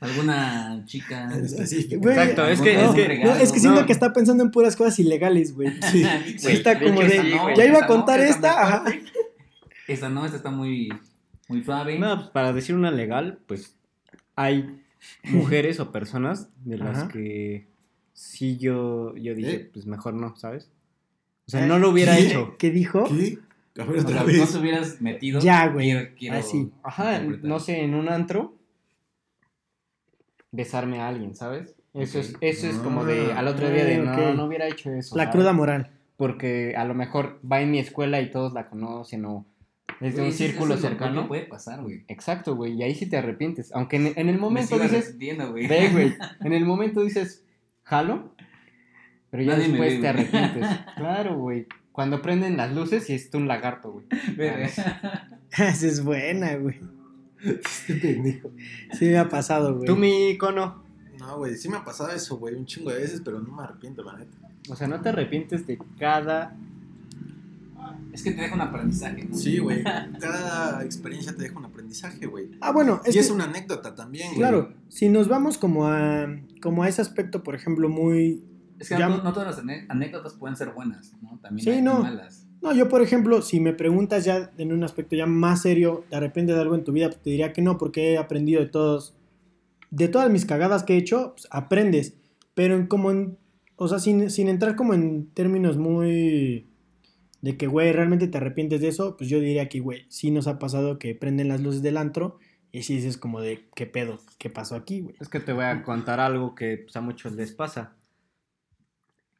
¿Alguna chica? Exacto, es que, es algún que. No, es que siento No. que está pensando en puras cosas ilegales, güey. *laughs* Sí, está como de. güey. ya iba a no, contar esta. Esa no, esta está muy, muy suave. No, pues para decir una legal, pues hay mujeres o personas de las Ajá. que sí yo, yo dije, ¿Eh? pues mejor no, ¿sabes? O sea, ¿Eh? no lo hubiera ¿Qué? hecho. ¿Qué dijo? ¿Qué? A ver, O otra sea, vez. no te hubieras metido. Ya, güey. Quiero, quiero Así. Ajá, interpretar. no sé, en un antro, besarme a alguien, ¿sabes? Eso es, eso es como de al otro día de Ah, no, no hubiera hecho eso. La ¿sabes? cruda moral. Porque a lo mejor va en mi escuela y todos la conocen o es de un círculo cercano. que puede pasar, güey. Exacto, güey, y ahí sí te arrepientes. Aunque en, en el momento dices, güey. ve, güey, *laughs* en el momento dices, jalo, pero ya Nadie después ve, te arrepientes. *laughs* Claro, güey. Cuando prenden las luces y es un lagarto, güey. *laughs* *laughs* Esa es buena, güey. Este pendejo. Sí me ha pasado, güey. Tú, mi icono. No, güey, sí me ha pasado eso, güey, un chingo de veces, pero no me arrepiento, la neta. O sea, no te arrepientes de cada. Es que te deja un aprendizaje, ¿no? Sí, güey. *laughs* Cada experiencia te deja un aprendizaje, güey. Ah, bueno, es y que, es una anécdota también, güey. claro, si nos vamos como a, como a ese aspecto, por ejemplo, muy... Es que Ya- no, no todas las anécdotas pueden ser buenas, ¿no? También Sí, hay no. malas. No, yo, por ejemplo, si me preguntas ya en un aspecto ya más serio, ¿te arrepientes de algo en tu vida? Pues te diría que no, porque he aprendido de todos, de todas mis cagadas que he hecho, pues, aprendes. Pero en como en, o sea, sin, sin entrar como en términos muy de que, güey, realmente te arrepientes de eso, pues yo diría que, güey, sí nos ha pasado que prenden las luces del antro y sí dices como de, ¿qué pedo? ¿Qué pasó aquí, güey? Es que te voy a contar algo que pues, a muchos les pasa.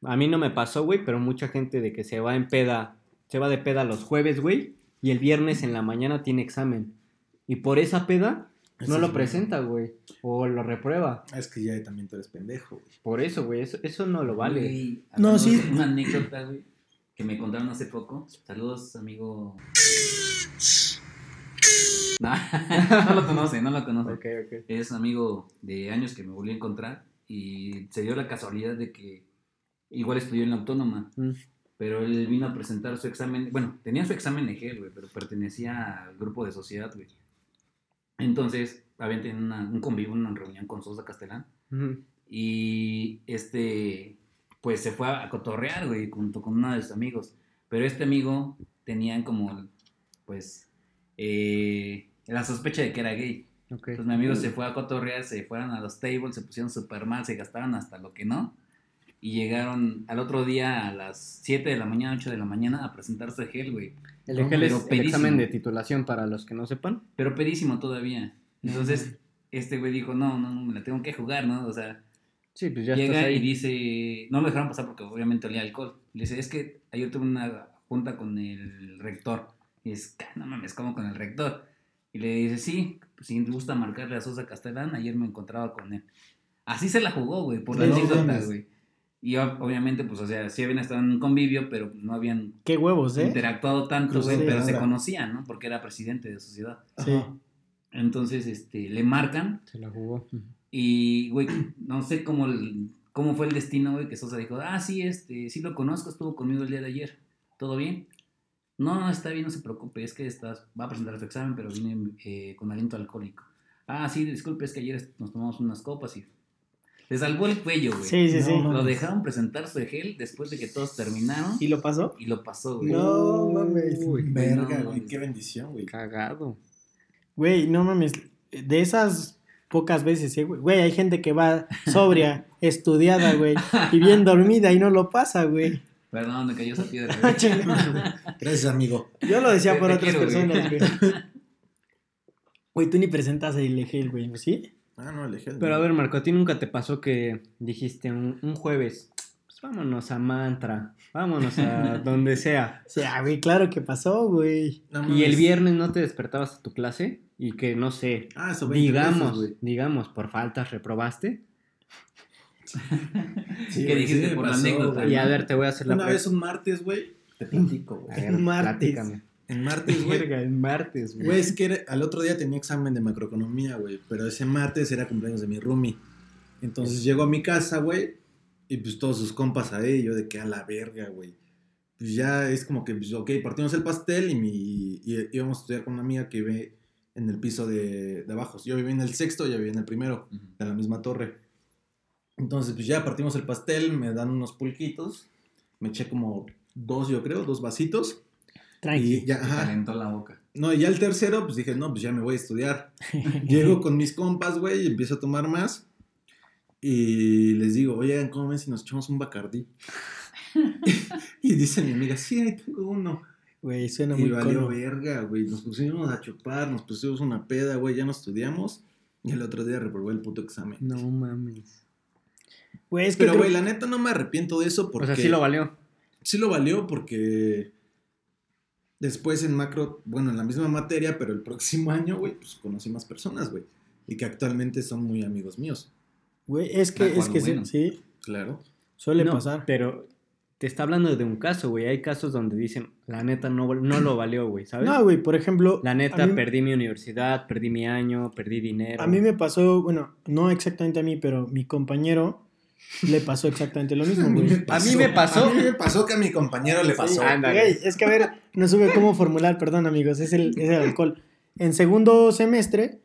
A mí no me pasó, güey, pero mucha gente de que se va en peda, se va de peda los jueves, güey, y el viernes en la mañana tiene examen. Y por esa peda Eso no es lo presenta, güey, o lo reprueba. Es que ya también tú eres pendejo, güey. Por eso, güey, eso, eso no lo vale. Güey, No, sí. Una anécdota, güey, que me contaron hace poco. Saludos, amigo. No, *laughs* no lo conoce, no lo conoce. Ok, ok. Es un amigo de años que me volví a encontrar y se dio la casualidad de que igual estudió en la autónoma, Mm. pero él vino a presentar su examen, bueno, tenía su examen EGEL, güey, pero pertenecía al grupo de sociedad, güey. Entonces, habían tenido una- un convivio, una reunión con Sosa Castellán Ujú. y este, pues se fue a cotorrear, güey, junto con uno de sus amigos. Pero este amigo tenían como, pues, eh, la sospecha de que era gay. Ok. Entonces mi amigo se fue a cotorrear, se fueron a los tables, se pusieron súper mal, se gastaron hasta lo que no. Y llegaron al otro día a las 7 de la mañana, 8 de la mañana a presentar su gel, güey. El es pero el examen de titulación para los que no sepan. Pero pedísimo todavía. Entonces, este güey dijo, no, no, no, me la tengo que jugar, ¿no? O sea, Sí, pues ya estás llega ahí. y dice, no lo dejaron pasar porque obviamente olía a alcohol. Le dice, es que ayer tuve una junta con el rector. Y es, no mames, ¿cómo con el rector? Y le dice, sí, pues, si te gusta marcarle a Sosa Castellán, ayer me encontraba con él. Así se la jugó, güey, por la anécdota, güey. Y ob- obviamente, pues, o sea, sí habían estado en un convivio, pero pues, no habían Qué huevos, ¿eh? interactuado tanto, güey, Cruzada. pero se conocían, ¿no? Porque era presidente de sociedad. Sí. Ajá. Entonces, este, le marcan Se la jugó. y, güey, no sé cómo, el- cómo fue el destino, güey, que Sosa dijo, ah, sí, este, sí lo conozco, estuvo conmigo el día de ayer, ¿todo bien? No, no, está bien, no se preocupe, es que estás, va a presentar su examen, pero viene eh, con aliento alcohólico. Ah, sí, disculpe, es que ayer nos tomamos unas copas y Le salvó el cuello, güey. Sí, sí, sí. Lo dejaron presentar su EGEL después de que todos terminaron ¿Y lo pasó? y lo pasó, güey. No mames. Uy, Verga, güey, no. qué bendición, güey. Cagado. Güey, no mames. De esas pocas veces, eh, güey. Güey, hay gente que va sobria, *laughs* estudiada, güey, y bien dormida y no lo pasa, güey. Perdón, me cayó esa piedra. *laughs* güey. Gracias, amigo. Yo lo decía Te- por te otras quiero, personas, güey. *laughs* Güey, tú ni presentas el EGEL, güey, ¿sí? Ah, no, alejé. Pero a ver, Marco, ¿a ti nunca te pasó que dijiste un, un jueves, pues vámonos a Mantra, vámonos a *laughs* donde sea? O sea, güey, claro que pasó, güey. Y el viernes no te despertabas a tu clase y que, no sé, Ah, eso 20 digamos, veces, digamos, por faltas reprobaste. *laughs* Sí, ¿Qué güey, dijiste sí por la anécdota? Y a ver, te voy a hacer la Una vez un martes, güey, te platico, *laughs* A güey. Un martes. platícame. En martes, güey. Verga, el martes, Güey, es que era- al otro día tenía examen de macroeconomía, güey. Pero ese martes era cumpleaños de mi roomie. Entonces llego a mi casa, güey. Y pues todos sus compas ahí. Yo de que a la verga, güey. Pues ya es como que, pues, ok, partimos el pastel y, mi, y íbamos a estudiar con una amiga que vive en el piso de, de abajo. Yo vivía en el sexto, ella vivía en el primero, Ujú. de la misma torre. Entonces, pues ya partimos el pastel, me dan unos pulquitos. Me eché como dos, yo creo, dos vasitos. Tranqui. Y ya, ajá. calentó la boca. No, y ya el tercero, pues dije, no, pues ya me voy a estudiar. *laughs* Llego con mis compas, güey, y empiezo a tomar más. Y les digo, oigan, ¿cómo ven si nos echamos un bacardí? *laughs* *laughs* y dice mi amiga, sí, ahí tengo uno. Güey, suena Y muy valió cono. verga, güey. Nos pusimos a chupar, nos pusimos una peda, güey, ya no estudiamos. Y el otro día reprobé el puto examen. No mames. Güey, es que Pero, creo- güey, la neta no me arrepiento de eso O porque... sea, sí lo valió. Sí lo valió porque después en macro, bueno, en la misma materia, pero el próximo *laughs* año, güey, pues conocí más personas, güey. Y que actualmente son muy amigos míos. Güey, es que, Ah, es que sí, bueno. sí, Claro. suele No, pasar. Pero te está hablando de un caso, güey. Hay casos donde dicen, la neta no, no lo valió, güey, *clears throat* ¿sabes? No, güey, por ejemplo. La neta, mí, perdí mi universidad, perdí mi año, perdí dinero. a mí me pasó, bueno, no exactamente a mí, pero mi compañero le pasó exactamente lo mismo, *laughs* güey. A mí me pasó- A mí me pasó que a mi compañero le pasó. Sí, Ándale. güey, es que a ver, no supe cómo formular, perdón amigos, es el, es el alcohol. En segundo semestre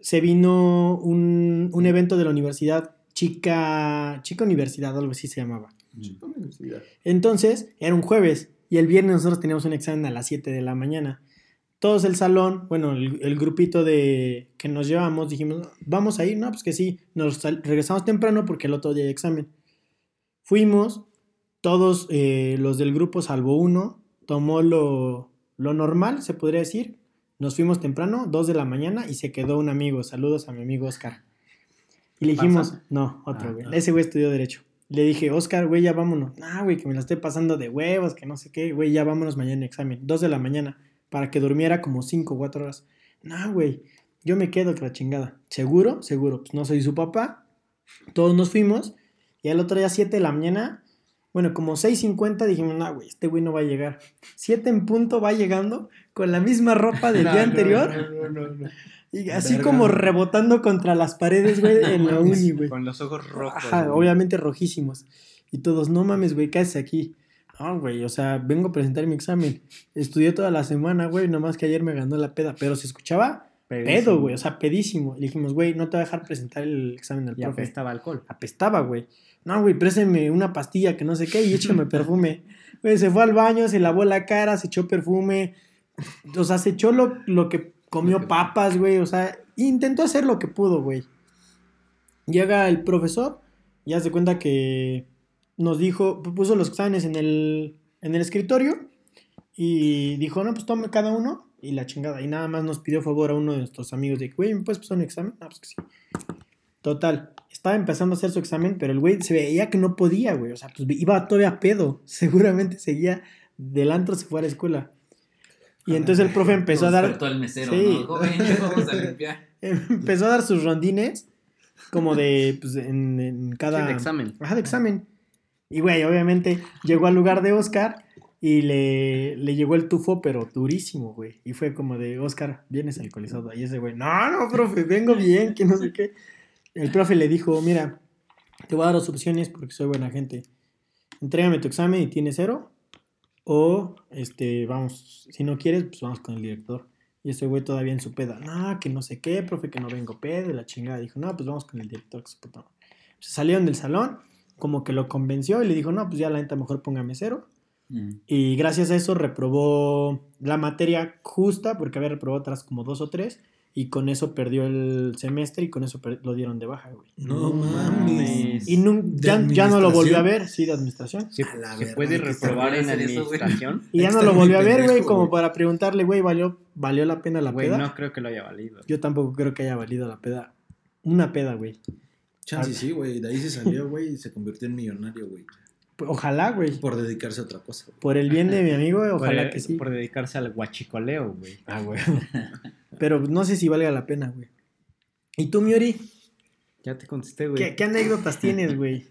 se vino un, un evento de la universidad, chica, chica universidad, algo así se llamaba. Chico, universidad. Entonces, era un jueves y el viernes nosotros teníamos un examen a las 7 de la mañana. Todos el salón, bueno, el, el grupito de que nos llevamos, dijimos, vamos a ir, no, pues que sí, nos regresamos temprano porque el otro día hay examen. Fuimos, todos eh, los del grupo, salvo uno, tomó lo, lo normal, se podría decir. Nos fuimos temprano, 2 de la mañana, y se quedó un amigo. Saludos a mi amigo Oscar. Y le dijimos, ¿Pasa? no, otro, Ah, güey. Ese güey estudió Derecho. Le dije, Oscar, güey, ya vámonos. Ah, güey, que me la estoy pasando de huevos, que no sé qué. Güey, ya vámonos mañana en examen. 2 de la mañana, para que durmiera como 5 o 4 horas. No, güey, yo me quedo que la chingada. ¿Seguro? Seguro. Pues no soy su papá. Todos nos fuimos. Y al otro día, 7 de la mañana, bueno, como 6.50, dijimos, no, güey, este güey no va a llegar. 7 en punto va llegando con la misma ropa del *laughs* No, día anterior. no, no. Y así Verga. como rebotando contra las paredes, güey, *laughs* en la uni, güey. Con los ojos rojos. Ajá, güey. obviamente rojísimos. Y todos, no mames, güey, ¿qué haces aquí? No, güey, o sea, vengo a presentar mi examen. Estudié toda la semana, güey, nomás que ayer me ganó la peda. Pero se escuchaba pedo, güey, o sea, pedísimo. Le dijimos, güey, no te va a dejar presentar el examen al Y profe. apestaba alcohol. Apestaba, güey. No, güey, préstame una pastilla que no sé qué y échame perfume. Güey, se fue al baño, se lavó la cara, se echó perfume. O sea, se echó lo, lo que comió papas, güey. O sea, intentó hacer lo que pudo, güey. Llega el profesor y hace cuenta que nos dijo, puso los exámenes en el, en el escritorio y dijo, no, pues tome cada uno y la chingada. Y nada más nos pidió favor a uno de nuestros amigos de que, güey, ¿me puedes pasar un examen? Ah, pues que sí. Total, estaba empezando a hacer su examen, pero el güey se veía que no podía, güey. O sea, pues iba todavía a pedo. *laughs* Seguramente seguía del antro, se fue a la escuela. Y entonces el profe empezó a dar, despertó el mesero, Sí. ¿no? Joven, ya *laughs* vamos a limpiar. empezó a dar sus rondines, como de, pues, en, en cada... Sí, de examen. Ajá, de examen. Y, güey, obviamente llegó al lugar de Oscar y le, le llegó el tufo, pero durísimo, güey. Y fue como de, Oscar, vienes alcoholizado. Y ese güey, no, no, profe, vengo bien, que no sé qué. El profe le dijo, mira, te voy a dar dos opciones porque soy buena gente. Entrégame tu examen y tienes cero. O, este, vamos, si no quieres, pues vamos con el director. Y ese güey todavía en su peda, no, que no sé qué, profe, que no vengo pedo y la chingada. Dijo, no, pues vamos con el director, que su puta madre". Salieron del salón, como que lo convenció y le dijo, no, pues ya la neta mejor póngame cero. Mm. Y gracias a eso reprobó la materia justa, porque había reprobado otras como dos o tres, y con eso perdió el semestre y con eso lo dieron de baja, güey. No mames. Y ¿De ya, ya no lo volvió a ver, sí, de administración. ¿Se, A la se puede reprobar en administración? Y ya no lo volvió a ver, güey, como para preguntarle, güey, ¿valió, ¿valió la pena la Güey, peda? no creo que lo haya valido. Yo tampoco creo que haya valido la peda. Una peda, güey. Chance sí, güey. De ahí se salió, *laughs* güey, y se convirtió en millonario, güey. Ojalá, güey. Por dedicarse a otra cosa, güey. Por el bien de mi amigo, Por, ojalá que sí. por dedicarse al guachicoleo, güey. Ah, güey. *laughs* Pero no sé si valga la pena, güey. ¿Y tú, Miori? Ya te contesté, güey. ¿Qué, qué anécdotas tienes, güey?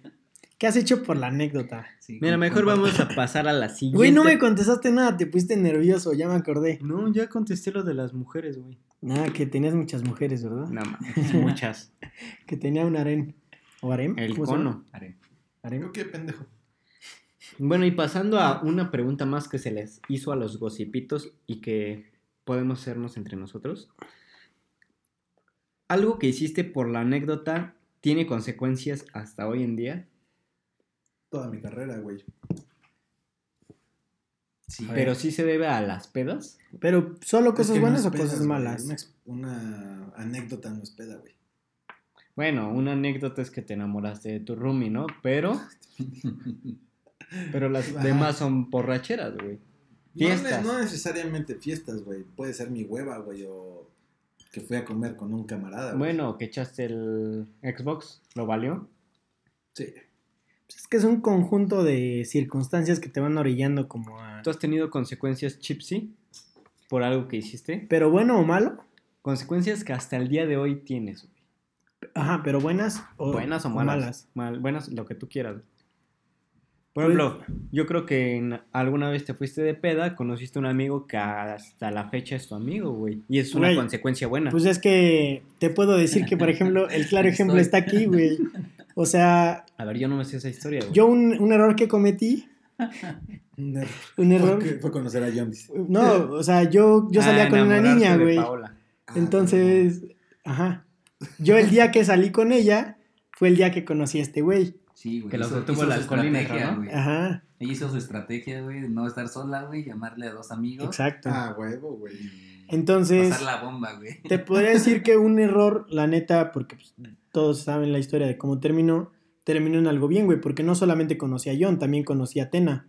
¿Qué has hecho por la anécdota? Sí, Mira, mejor vamos a pasar a la siguiente. Güey, no me contestaste nada, te pusiste nervioso, ya me acordé. No, ya contesté lo de las mujeres, güey. Nada, que tenías muchas mujeres, ¿verdad? No mames, *laughs* muchas. Que tenía un harén. ¿O harem? El cono. Haré. ¿Harem? qué pendejo. Bueno, y pasando a una pregunta más que se les hizo a los gocipitos y que podemos hacernos entre nosotros. ¿Algo que hiciste por la anécdota tiene consecuencias hasta hoy en día? Toda mi carrera, güey. Sí, Pero sí se debe a las pedas. Pero, ¿solo cosas Es que no buenas o pedas, cosas güey. malas? Una, anécdota no es peda, güey. Bueno, una anécdota es que te enamoraste de tu roomie, ¿no? Pero, *laughs* pero las Ajá. demás son borracheras, güey. No, Fiestas. ne- no necesariamente fiestas, güey. Puede ser mi hueva, güey, o que fui a comer con un camarada, güey. Bueno, que echaste el Xbox, ¿lo valió? Sí. Es que es un conjunto de circunstancias que te van orillando como a... ¿Tú has tenido consecuencias, Chipsy, por algo que hiciste? Pero bueno o malo. Consecuencias que hasta el día de hoy tienes, güey. Ajá, pero buenas o, Buenas o malas. Mal- buenas, lo que tú quieras. Por Pues- ejemplo, yo creo que en- alguna vez te fuiste de peda, conociste a un amigo que hasta la fecha es tu amigo, güey. Y es una Güey, consecuencia buena. Pues es que te puedo decir que, por ejemplo, el claro *laughs* ejemplo Estoy- está aquí, güey. O sea, a ver, yo no me sé esa historia, güey. yo un, un error que cometí, Un error. un error... Fue, fue conocer a dice. No, o sea, yo, yo salía Ah, con una niña, güey. Paola. Ah, Entonces, ajá. Yo el día que salí con ella fue el día que conocí a este güey. Sí, güey. Que el su alcoholímetro, estrategia, ¿no? güey. Ajá, Ella hizo su estrategia, güey, de no estar sola, güey, llamarle a dos amigos. exacto. Ah, huevo, güey. Entonces, Pasar la bomba, güey. te podría decir que un error, la neta, porque pues, todos saben la historia de cómo terminó, terminó en algo bien, güey, porque no solamente conocí a John, también conocí a Tena.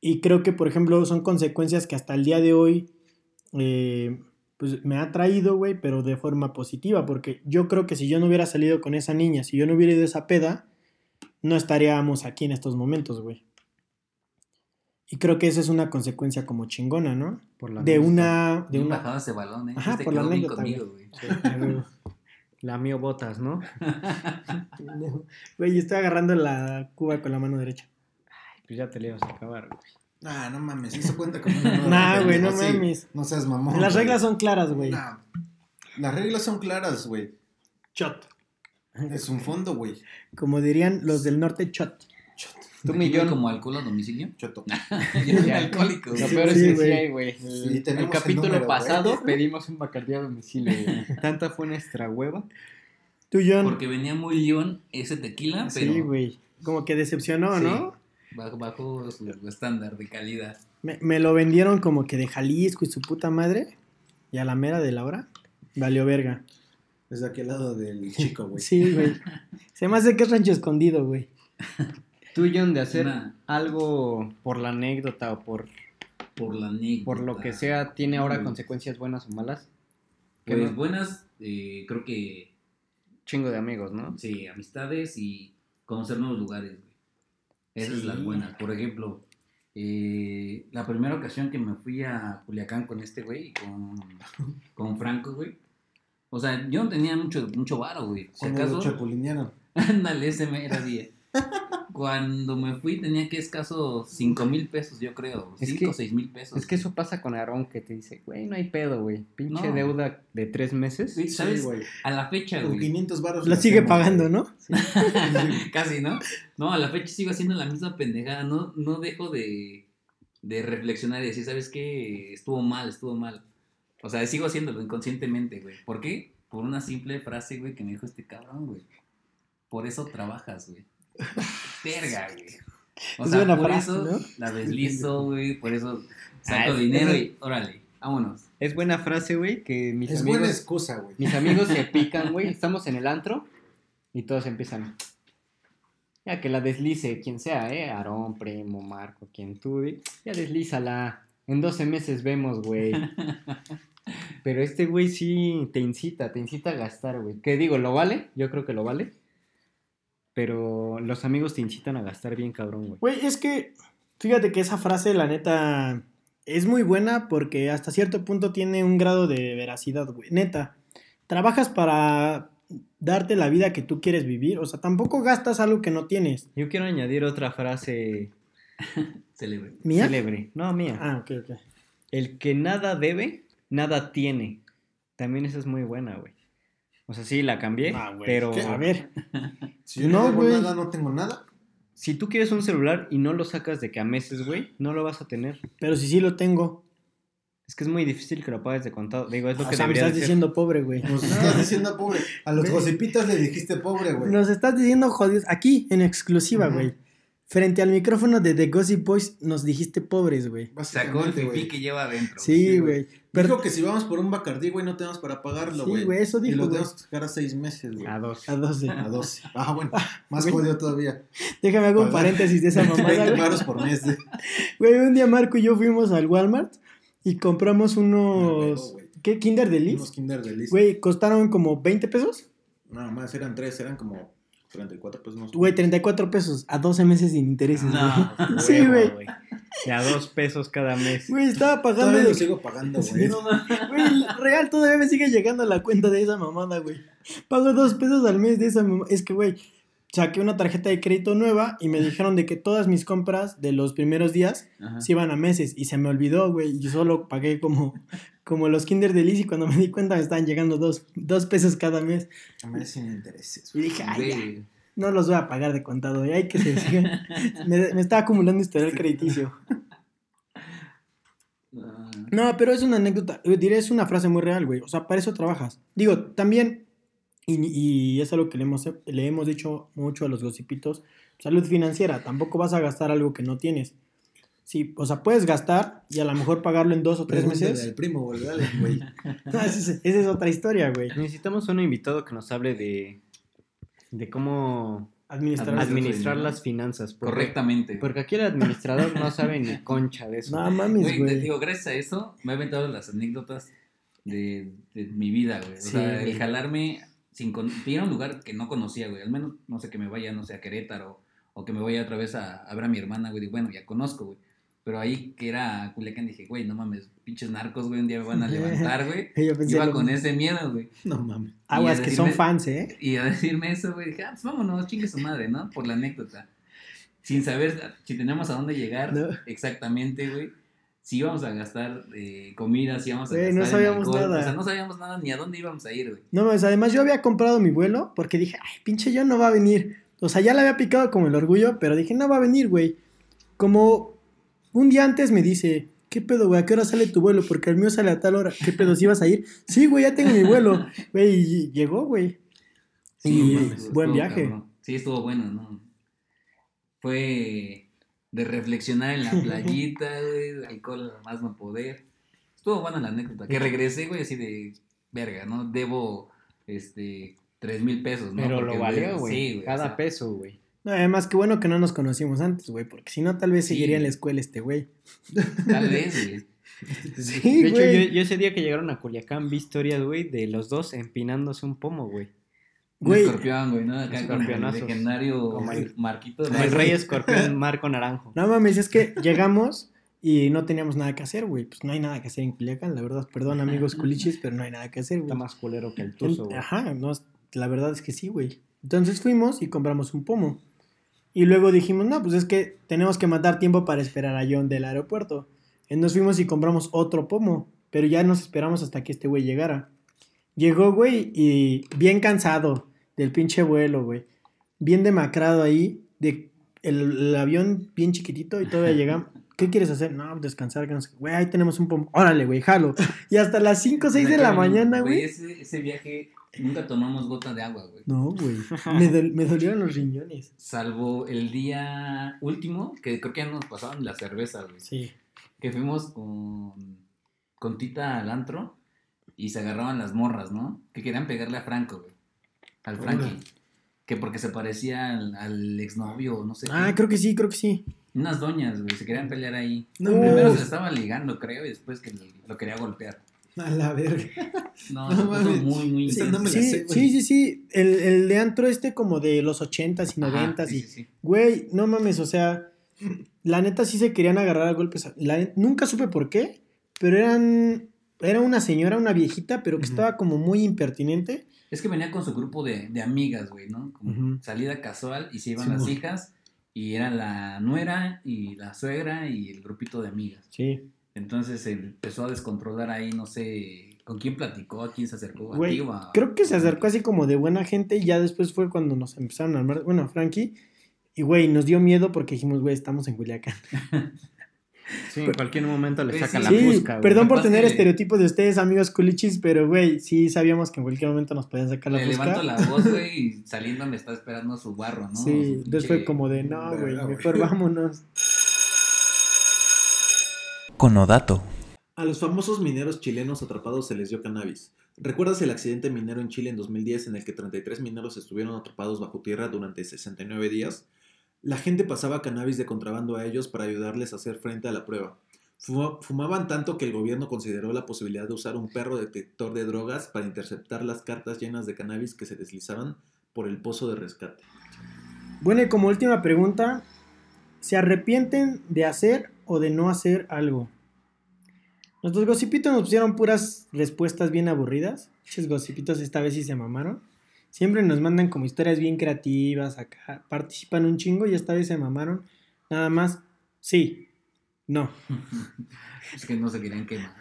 Y creo que, por ejemplo, son consecuencias que hasta el día de hoy, eh, pues me ha traído, güey, pero de forma positiva, porque yo creo que si yo no hubiera salido con esa niña, si yo no hubiera ido a esa peda, no estaríamos aquí en estos momentos, güey. Y creo que esa es una consecuencia como chingona, ¿no? Por la De una... De una... bajado ese balón, ¿eh? Ajá, Este por la anécdota, conmigo, güey. La mío botas, ¿no? *laughs* Güey, estoy agarrando la cuba con la mano derecha. Pues ya te le ibas a acabar, güey. Ah, no mames, eso cuenta como una *laughs* Nah, güey, no pendejo, sí. mames. No seas mamón. Las güey. reglas son claras, güey. Nah. Las reglas son claras, güey. Shot. *laughs* Es un fondo, güey. Como dirían los del norte, shot. Tú, ¿Aquí millón. como alcohol a domicilio? Choto. *laughs* Yo alcohólico, Lo peor es que sí güey. hay, güey. Sí, El- capítulo el número, pasado pedimos un bacardí a domicilio, güey. *laughs* Tanta fue nuestra hueva. Tú, John. Porque venía muy león ese tequila, pero Sí, güey. Como que decepcionó, Sí. ¿no? bajo, bajo su estándar de calidad. Me, me lo vendieron como que de Jalisco y su puta madre. Y a la mera de la hora, valió verga. Es de aquel lado del chico, güey. Sí, güey. Se me hace que es rancho escondido, güey. Tú, John, de hacer Una- algo por la anécdota o por, Por la anécdota. por lo que sea, ¿tiene ahora Uy. consecuencias buenas o malas? Que Pues no- buenas, eh, creo que Chingo de amigos, ¿no? sí, amistades y conocer nuevos lugares, güey. Esas Sí. es las buenas. Por ejemplo, eh, la primera ocasión que me fui a Culiacán con este güey y con, con Franco, güey. O sea, yo no tenía mucho, mucho varo, güey. Si Cuando lo acaso, chapulinearon. *laughs* ándale, ese me era día. *laughs* Cuando me fui tenía que escaso 5 mil pesos, yo creo. Es 5 o que- 6 mil pesos. Es que eso pasa con Aarón que te dice, güey, no hay pedo, güey. Pinche No. deuda de tres meses. Sí, ¿sabes? Sí, güey. A la fecha, Con güey. 500 baros. La sigue hacemos, pagando, güey. ¿no? *laughs* Casi, ¿no? No, a la fecha sigo haciendo la misma pendejada. No, no dejo de, de reflexionar y decir, ¿sabes qué? Estuvo mal, estuvo mal. O sea, sigo haciéndolo inconscientemente, güey. ¿Por qué? Por una simple frase, güey, que me dijo este cabrón, güey. por eso trabajas, güey. *laughs* Verga, güey. O Es sea, por frase, eso ¿no? la deslizo, güey, por eso saco Ah, es- dinero es- y órale, vámonos. Es buena frase, güey, que mis Es amigos... buena excusa, güey. Mis amigos se *laughs* pican, güey. Estamos en el antro y todos empiezan. Ya que la deslice, quien sea, ¿eh? Aarón, Primo, Marco, quien tú. Ya deslízala. En 12 meses vemos, güey. *laughs* Pero este güey sí te incita, te incita a gastar, güey. ¿Qué digo? ¿Lo vale? Yo creo que lo vale. Pero los amigos te incitan a gastar bien cabrón, güey. Güey, es que, fíjate que esa frase, la neta, es muy buena porque hasta cierto punto tiene un grado de veracidad, güey. Neta, trabajas para darte la vida que tú quieres vivir. O sea, tampoco gastas algo que no tienes. Yo quiero añadir otra frase *laughs* Célebre. ¿Mía? célebre. No, mía. Ah, ok, ok. El que nada debe, nada tiene. También esa es muy buena, güey. O sea, sí, la cambié, Ah, güey, pero ¿qué? A ver, *laughs* Si yo No, no, tengo güey. nada, no tengo nada. si tú quieres un celular y no lo sacas de que a meses, güey, no lo vas a tener. pero si sí lo tengo. Es que es muy difícil que lo pagues de contado. Digo, es lo O que sea, me estás ser. diciendo pobre, güey. Nos estás *laughs* diciendo pobre. A los Ve. gossipitas le dijiste pobre, güey. Nos estás diciendo jodidos. Aquí, en exclusiva, güey. Frente al micrófono de The Gossip Boys, nos dijiste pobres, güey. Sacó el pipí güey. que lleva adentro. Sí, güey. Pero, Dijo que si vamos por un Bacardí, güey, no tenemos para pagarlo, Sí, güey. güey, eso Y dijo, lo güey. tenemos que sacar a seis meses, güey. A dos. a 12. A 12. Ah, bueno. *laughs* Más güey. jodido todavía. Déjame hago un paréntesis de esa mamada, 20 güey. baros por mes. de- *laughs* Güey, un día Marco y yo fuimos al Walmart y compramos unos... Güey. ¿Qué? ¿Kinder Unos Delice? Kinder Delice. Güey, costaron como 20 pesos. Nada más, eran tres, eran como 34 pesos más. Güey, 34 pesos a 12 meses sin intereses. No. güey. Sí, güey. Y a dos pesos cada mes. Güey, estaba pagando... Todavía lo sigo pagando, Sí, güey. no Güey, real, todavía me sigue llegando la cuenta de esa mamada, güey. Pago dos pesos al mes de esa mamada. Es que, güey, saqué una tarjeta de crédito nueva y me dijeron de que todas mis compras de los primeros días Ajá. se iban a meses y se me olvidó, güey. Y yo solo pagué como, como los Kinder Delice y cuando me di cuenta me estaban llegando dos, dos pesos cada mes. A mes sin intereses. Y dije, ay, ya, no los voy a pagar de contado, güey. Hay que se siga. *laughs* Me, me está acumulando historial crediticio. *laughs* No, pero es una anécdota. Diré, es una frase muy real, güey. O sea, para eso trabajas. Digo, también, y, y es algo que le hemos, le hemos dicho mucho a los gossipitos, salud financiera. Tampoco vas a gastar algo que no tienes. Sí, o sea, puedes gastar y a lo mejor pagarlo en dos o tres Pregúntale meses. al primo, güey. dale, güey. *laughs* Ah, esa, es, esa es otra historia, güey. Necesitamos un invitado que nos hable de, de cómo Administrar. Administrar las finanzas. porque- Correctamente. Porque aquí el administrador no sabe ni *laughs* concha de eso. No mames, Güey, te digo, gracias a eso me he aventado las anécdotas de, de mi vida, güey. O Sí, sea, güey. el jalarme sin con... ir a un lugar que no conocía, güey. Al menos, no sé, que me vaya, no sé, a Querétaro o que me vaya otra vez a, a ver a mi hermana, güey. Digo, bueno, ya conozco, güey. Pero ahí que era Culiacán dije, güey, no mames, pinches narcos, güey, un día me van a *laughs* levantar, güey. *laughs* Yo pensé Iba lo con ese miedo, güey. No mames. Aguas a que son decirme- fans, ¿eh? *laughs* Y a decirme eso, güey, dije, ah, pues vámonos, chingue su madre, ¿no? Por la anécdota. Sin saber si tenemos a dónde llegar No. exactamente, güey. Si íbamos a gastar eh, comida, si íbamos a Güey, gastar no sabíamos alcohol. nada. O sea, no sabíamos nada ni a dónde íbamos a ir, güey. No mames, además yo había comprado mi vuelo porque dije, ay, pinche yo no va a venir. O sea, ya la había picado como el orgullo, pero dije, no va a venir, güey. Como un día antes me dice, ¿qué pedo, güey? ¿A qué hora sale tu vuelo? Porque el mío sale a tal hora. ¿Qué pedo? ¿Si ibas a ir? Sí, güey, ya tengo mi vuelo. *laughs* Güey, y llegó, güey. Y mames, buen estuvo viaje. cabrón. Sí, estuvo bueno, ¿no? Fue de reflexionar en la playita, *laughs* güey, alcohol más no poder. Estuvo buena la anécdota. Que regresé, güey, así de verga, ¿no? Debo, este, tres mil pesos, ¿no? Pero Porque, lo valió, güey. Sí, güey. o Cada sea, peso, güey. No, además, qué bueno que no nos conocimos antes, güey, porque si no, tal vez Sí. seguiría en la escuela este güey. Tal vez, *laughs* güey. Sí, de hecho, güey. yo, yo ese día que llegaron a Culiacán vi historias, güey, de los dos empinándose un pomo, güey. Un Güey. escorpión, güey, ¿no? Acá con el legendario Como el- Marquito. Como el rey *laughs* escorpión Marco Naranjo. No mames, es que llegamos y no teníamos nada que hacer, güey. Pues no hay nada que hacer en Culiacán, la verdad. Perdón, amigos culichis, pero no hay nada que hacer, Está güey. más culero que el tuzo, güey. Ajá, no, la verdad es que sí, güey. Entonces fuimos y compramos un pomo. Y luego dijimos, no, pues es que tenemos que matar tiempo para esperar a John del aeropuerto. Y nos fuimos y compramos otro pomo, pero ya nos esperamos hasta que este güey llegara. Llegó, güey, y bien cansado del pinche vuelo, güey. Bien demacrado ahí, de el, el avión bien chiquitito y todavía llegamos. *laughs* ¿Qué quieres hacer? No, descansar, que no sé. Güey, ahí tenemos un pomo. Órale, güey, jalo. Y hasta las 5 o 6 de la mañana, güey. Ese, ese viaje Nunca tomamos gota de agua, güey. No, güey. Me, dol- me dolieron los riñones. Salvo el día último, que creo que ya nos pasaban la cerveza, güey. Sí. Que fuimos con, con Tita al antro y se agarraban las morras, ¿no? Que querían pegarle a Franco, güey. Al Frankie. Que porque se parecía al, al exnovio, no sé. Ah, qué. creo que sí, creo que sí. Unas doñas, güey, se querían pelear ahí. No. Primero se le estaba ligando, creo, y después que lo quería golpear. A la verga. *laughs* No, No mames. muy, muy intenso. no Sí, sé, sí, sí, sí. El, el de antro este como de los 80s y Ajá, 90s. sí, y, sí, sí. Güey, no mames, o sea, la neta sí se querían agarrar a golpes. La nunca supe por qué, pero eran. Era una señora, una viejita, pero que estaba como muy impertinente. Es que venía con su grupo de, de amigas, güey, ¿no? Como salida casual y se iban Sí, las hijas y era la nuera y la suegra y el grupito de amigas. Sí. Entonces se empezó a descontrolar ahí, no sé con quién platicó, a quién se acercó, a Güey, ti o a- creo que se acercó así como de buena gente y ya después fue cuando nos empezaron a armar. Bueno, Frankie. Y güey, nos dio miedo porque dijimos, güey, estamos en Culiacán. *laughs* Sí, en cualquier momento le Pues sacan sí. la fusca, güey. perdón por tener que- estereotipos de ustedes, amigos culichis, pero güey, sí sabíamos que en cualquier momento nos podían sacar la Le fusca. levanto la voz, *laughs* güey, y saliendo me está esperando su barro, ¿no? Sí, entonces fue como de, no, güey. mejor vámonos. *laughs* Conodato. A los famosos mineros chilenos atrapados se les dio cannabis. ¿Recuerdas el accidente minero en Chile en 2010 en el que 33 mineros estuvieron atrapados bajo tierra durante 69 días? La gente pasaba cannabis de contrabando a ellos para ayudarles a hacer frente a la prueba. Fuma- Fumaban tanto que el gobierno consideró la posibilidad de usar un perro detector de drogas para interceptar las cartas llenas de cannabis que se deslizaban por el pozo de rescate. Bueno, y como última pregunta, ¿se arrepienten de hacer o de no hacer algo? Nuestros gossipitos nos pusieron puras respuestas bien aburridas. Muchos gossipitos esta vez sí se mamaron. Siempre nos mandan como historias bien creativas acá. Participan un chingo y esta vez se mamaron. Nada más, sí, no. *laughs* Es que no se querían quemar.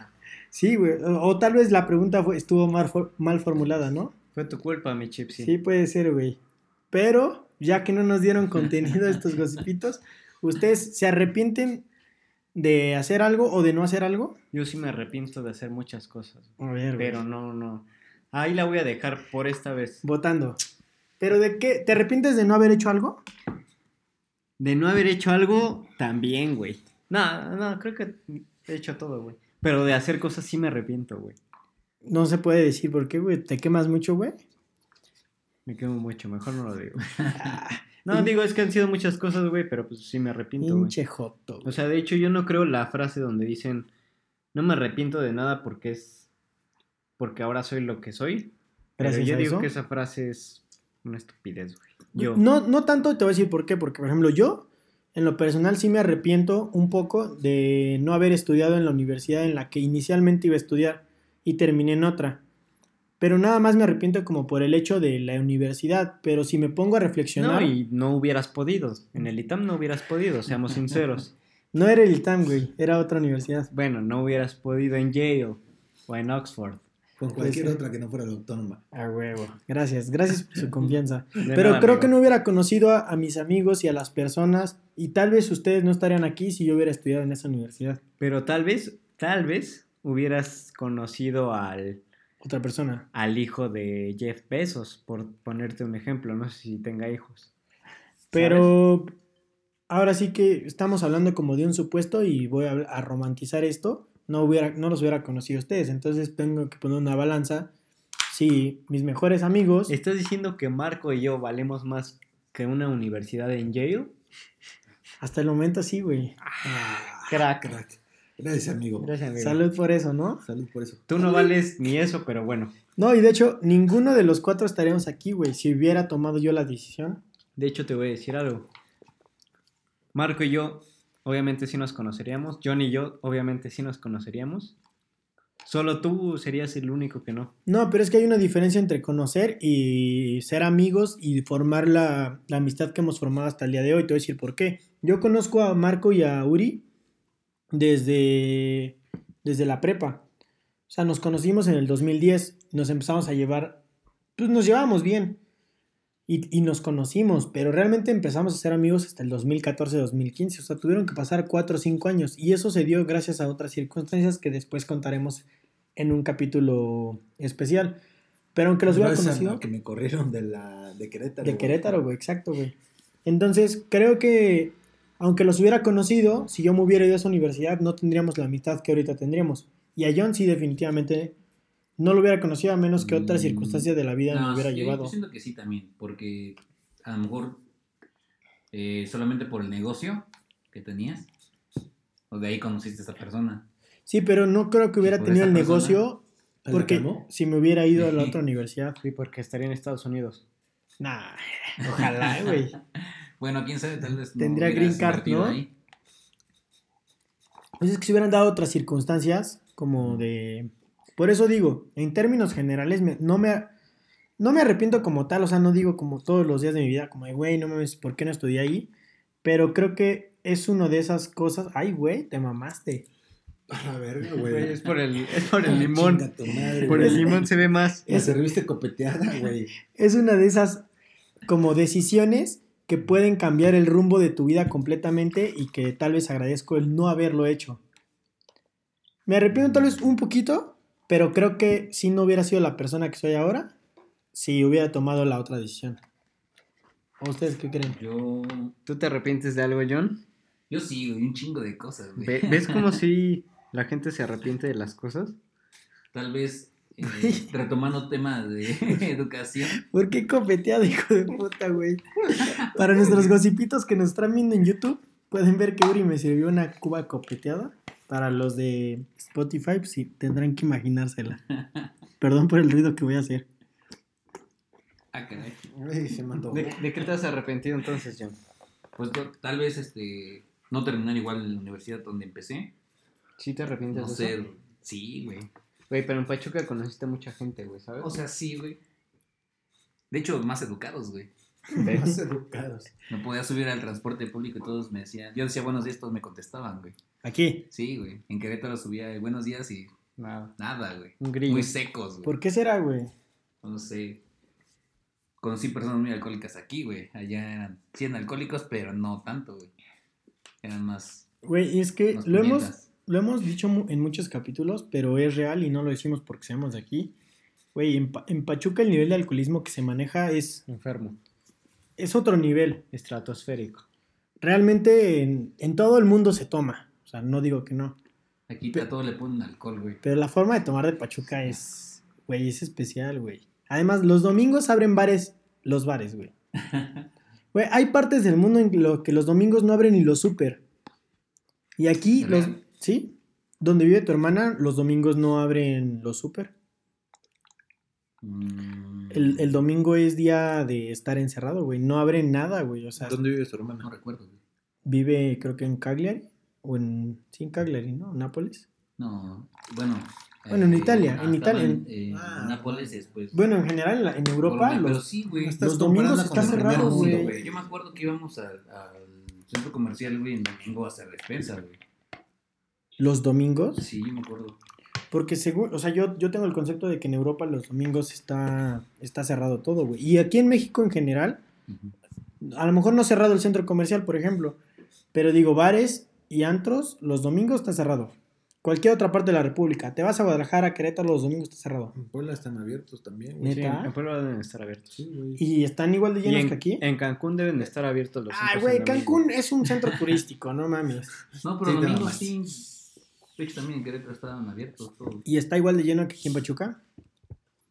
Sí, güey. O, o tal vez la pregunta fue, estuvo mal, for- mal formulada, ¿no? Fue tu culpa, mi chip, Sí. sí. puede ser, güey. Pero, ya que no nos dieron contenido *laughs* estos gossipitos, ¿ustedes se arrepienten de hacer algo o de no hacer algo? Yo sí me arrepiento de hacer muchas cosas. A ver, güey. Pero no, no. Ahí la voy a dejar por esta vez. Votando. ¿Pero de qué? ¿Te arrepientes de no haber hecho algo? De no haber hecho algo, también, güey. No, no, creo que he hecho todo, güey. Pero de hacer cosas sí me arrepiento, güey. No se puede decir por qué, güey. ¿Te quemas mucho, güey? Me quemo mucho, mejor no lo digo. No, digo, es que han sido muchas cosas, güey, pero pues sí me arrepiento, güey. Pinche joto. O sea, de hecho, yo no creo la frase donde dicen, no me arrepiento de nada porque es. porque ahora soy lo que soy. Pero yo digo eso. que esa frase es una estupidez, güey. Yo. No, no tanto te voy a decir por qué, porque por ejemplo yo, en lo personal sí me arrepiento un poco de no haber estudiado en la universidad en la que inicialmente iba a estudiar y terminé en otra. Pero nada más me arrepiento como por el hecho de la universidad, pero si me pongo a reflexionar, No, no, y no hubieras podido. En el ITAM no hubieras podido, seamos sinceros. *laughs* era el ITAM, güey, era otra universidad. Bueno, no hubieras podido en Yale o en Oxford. Con cualquier otra que no fuera la autónoma. A huevo. Gracias, gracias por su *laughs* confianza. De Pero nada, creo amigo. que no hubiera conocido a, a mis amigos y a las personas y tal vez ustedes no estarían aquí si yo hubiera estudiado en esa universidad. Pero tal vez, tal vez hubieras conocido al, Otra persona. al hijo de Jeff Bezos, por ponerte un ejemplo. No sé si tenga hijos. Pero ahora sí que estamos hablando como de un supuesto y voy a, a romantizar esto. No, hubiera, no los hubiera conocido a ustedes. Entonces tengo que poner una balanza. Si mis mejores amigos. ¿Estás diciendo que Marco y yo valemos más que una universidad en Yale? Hasta el momento sí, güey. Crack. Crack. Gracias, amigo. Gracias, amigo. Salud por eso, ¿no? Salud por eso. Tú no vales ni eso, pero bueno. No, y de hecho, ninguno de los cuatro estaríamos aquí, güey. Si hubiera tomado yo la decisión. De hecho, te voy a decir algo. Marco y yo, obviamente sí nos conoceríamos. John y yo, obviamente sí nos conoceríamos. Solo tú serías el único que no. No, pero es que hay una diferencia entre conocer y ser amigos y formar la, la amistad que hemos formado hasta el día de hoy. Te voy a decir por qué. Yo conozco a Marco y a Uri desde, desde la prepa. O sea, nos conocimos en el 2010, nos empezamos a llevar, pues nos llevábamos bien. Y, y nos conocimos, pero realmente empezamos a ser amigos hasta el 2014-2015. O sea, tuvieron que pasar 4 o 5 años. Y eso se dio gracias a otras circunstancias que después contaremos en un capítulo especial. Pero aunque los hubiera a conocido, que me corrieron de la de Querétaro. de. Querétaro, güey, exacto, güey. Entonces, creo que aunque los hubiera conocido, si yo me hubiera ido a esa universidad, no tendríamos la mitad que ahorita tendríamos. Y a John sí, definitivamente, no lo hubiera conocido a menos que otras Mm. circunstancias de la vida me No, hubiera sí, llevado. Yo siento que sí también, porque a lo mejor eh, solamente por el negocio que tenías, o de ahí conociste a esa persona. Sí, pero no creo que hubiera tenido el persona. negocio ¿A la porque si me hubiera ido a la *laughs* otra universidad. Sí, porque estaría en Estados Unidos. Nah, *laughs* ojalá, güey. Bueno, quién sabe, tal vez no Tendría green card, ¿no? ahí. Pues es que si hubieran dado otras circunstancias, como de... Por eso digo, en términos generales, me- no, me, no me arrepiento como tal, o sea, no digo como todos los días de mi vida, como de, güey, no mames, ¿por qué no estudié ahí? Pero creo que es una de esas cosas... Ay, güey, te mamaste. A la verga, Güey, güey. es por el, es por Ah, el limón. tu madre, Por güey. el limón se ve más. Me serviste copeteada, güey. Es una de esas como decisiones que pueden cambiar el rumbo de tu vida completamente y que tal vez agradezco el no haberlo hecho. Me arrepiento tal vez un poquito, pero creo que si no hubiera sido la persona que soy ahora, si hubiera tomado la otra decisión. ¿O ustedes qué creen? Yo, ¿Tú te arrepientes de algo, John? yo sí, güey, un chingo de cosas, güey. Ve- ¿Ves como si *laughs* la gente se arrepiente de las cosas? Tal vez eh, *laughs* retomando temas de *laughs* educación. ¿Por qué copeteado, hijo de puta, güey? *laughs* Para nuestros gocipitos que nos están viendo en YouTube, pueden ver que Uri me sirvió una cuba copeteada. Para los de Spotify, pues sí, tendrán que imaginársela. Perdón por el ruido que voy a hacer. Ah, caray. Ay, se me antojó. ¿De, de qué te has arrepentido entonces, John? Pues tal vez este no terminar igual en la universidad donde empecé. ¿Sí te arrepientes No de sé, eso? sí, güey. Güey, pero en Pachuca conociste mucha gente, güey, ¿sabes? O sea, sí, güey. De hecho, más educados, güey. Más educados. Me podía subir al transporte público y todos me decían. Yo decía buenos días, todos me contestaban, güey. Aquí. Sí, güey. En Querétaro subía buenos días y Nada. nada, güey. Un grillo. Muy secos, güey. ¿Por qué será, güey? No sé. Conocí personas muy alcohólicas aquí, güey. Allá eran 100 alcohólicos, pero no tanto, güey. Eran más. Güey, es que lo hemos. Lo hemos dicho en muchos capítulos, pero es real y no lo decimos porque seamos de aquí. Güey, en, Pa- en Pachuca el nivel de alcoholismo que se maneja es, Enfermo. es otro nivel. Estratosférico. Realmente en, en todo el mundo se toma. O sea, no digo que no. Aquí a todo le ponen alcohol, güey. Pero la forma de tomar de Pachuca es, güey, es especial, güey. Además, los domingos abren bares, los bares, güey. *laughs* Güey, hay partes del mundo en lo que los domingos no abren ni los súper. Y aquí, los, ¿Real? ¿Sí? Donde vive tu hermana, los domingos no abren los súper. Mm, El, el domingo es día de estar encerrado, güey. No abren nada, güey. O sea, ¿Dónde vive tu No hermana? recuerdo, güey. vive, creo que en Cagliari. O en, sí, en Cagliari, ¿no? Nápoles. No, bueno. Bueno, en eh, Italia, en Italia, en- eh, Ah, Nápoles después. Bueno, en general, en la- en Europa, Colombia, pero los, sí, güey. No los domingos está cerrado, mundo, güey. Yo me acuerdo que íbamos al, al centro comercial, güey, en domingo a hacer despensa, güey. Los domingos. Sí, me acuerdo. Porque según, o sea, yo, yo tengo el concepto de que en Europa los domingos está, está cerrado todo, güey. Y aquí en México en general, a lo mejor no cerrado el centro comercial, por ejemplo, pero digo, bares y antros, los domingos está cerrado. Cualquier otra parte de la República. Te vas a Guadalajara, Querétaro, los domingos está cerrado. En Puebla están abiertos también, güey. En en Puebla deben estar abiertos. Sí, güey. Y están igual de llenos en, que aquí. en Cancún deben estar abiertos los Ay, centros güey. Cancún es un centro turístico, no mames. No, pero Sí, domingo sí. También en Querétaro estaban abiertos todos. ¿Y está igual de lleno que aquí en Pachuca?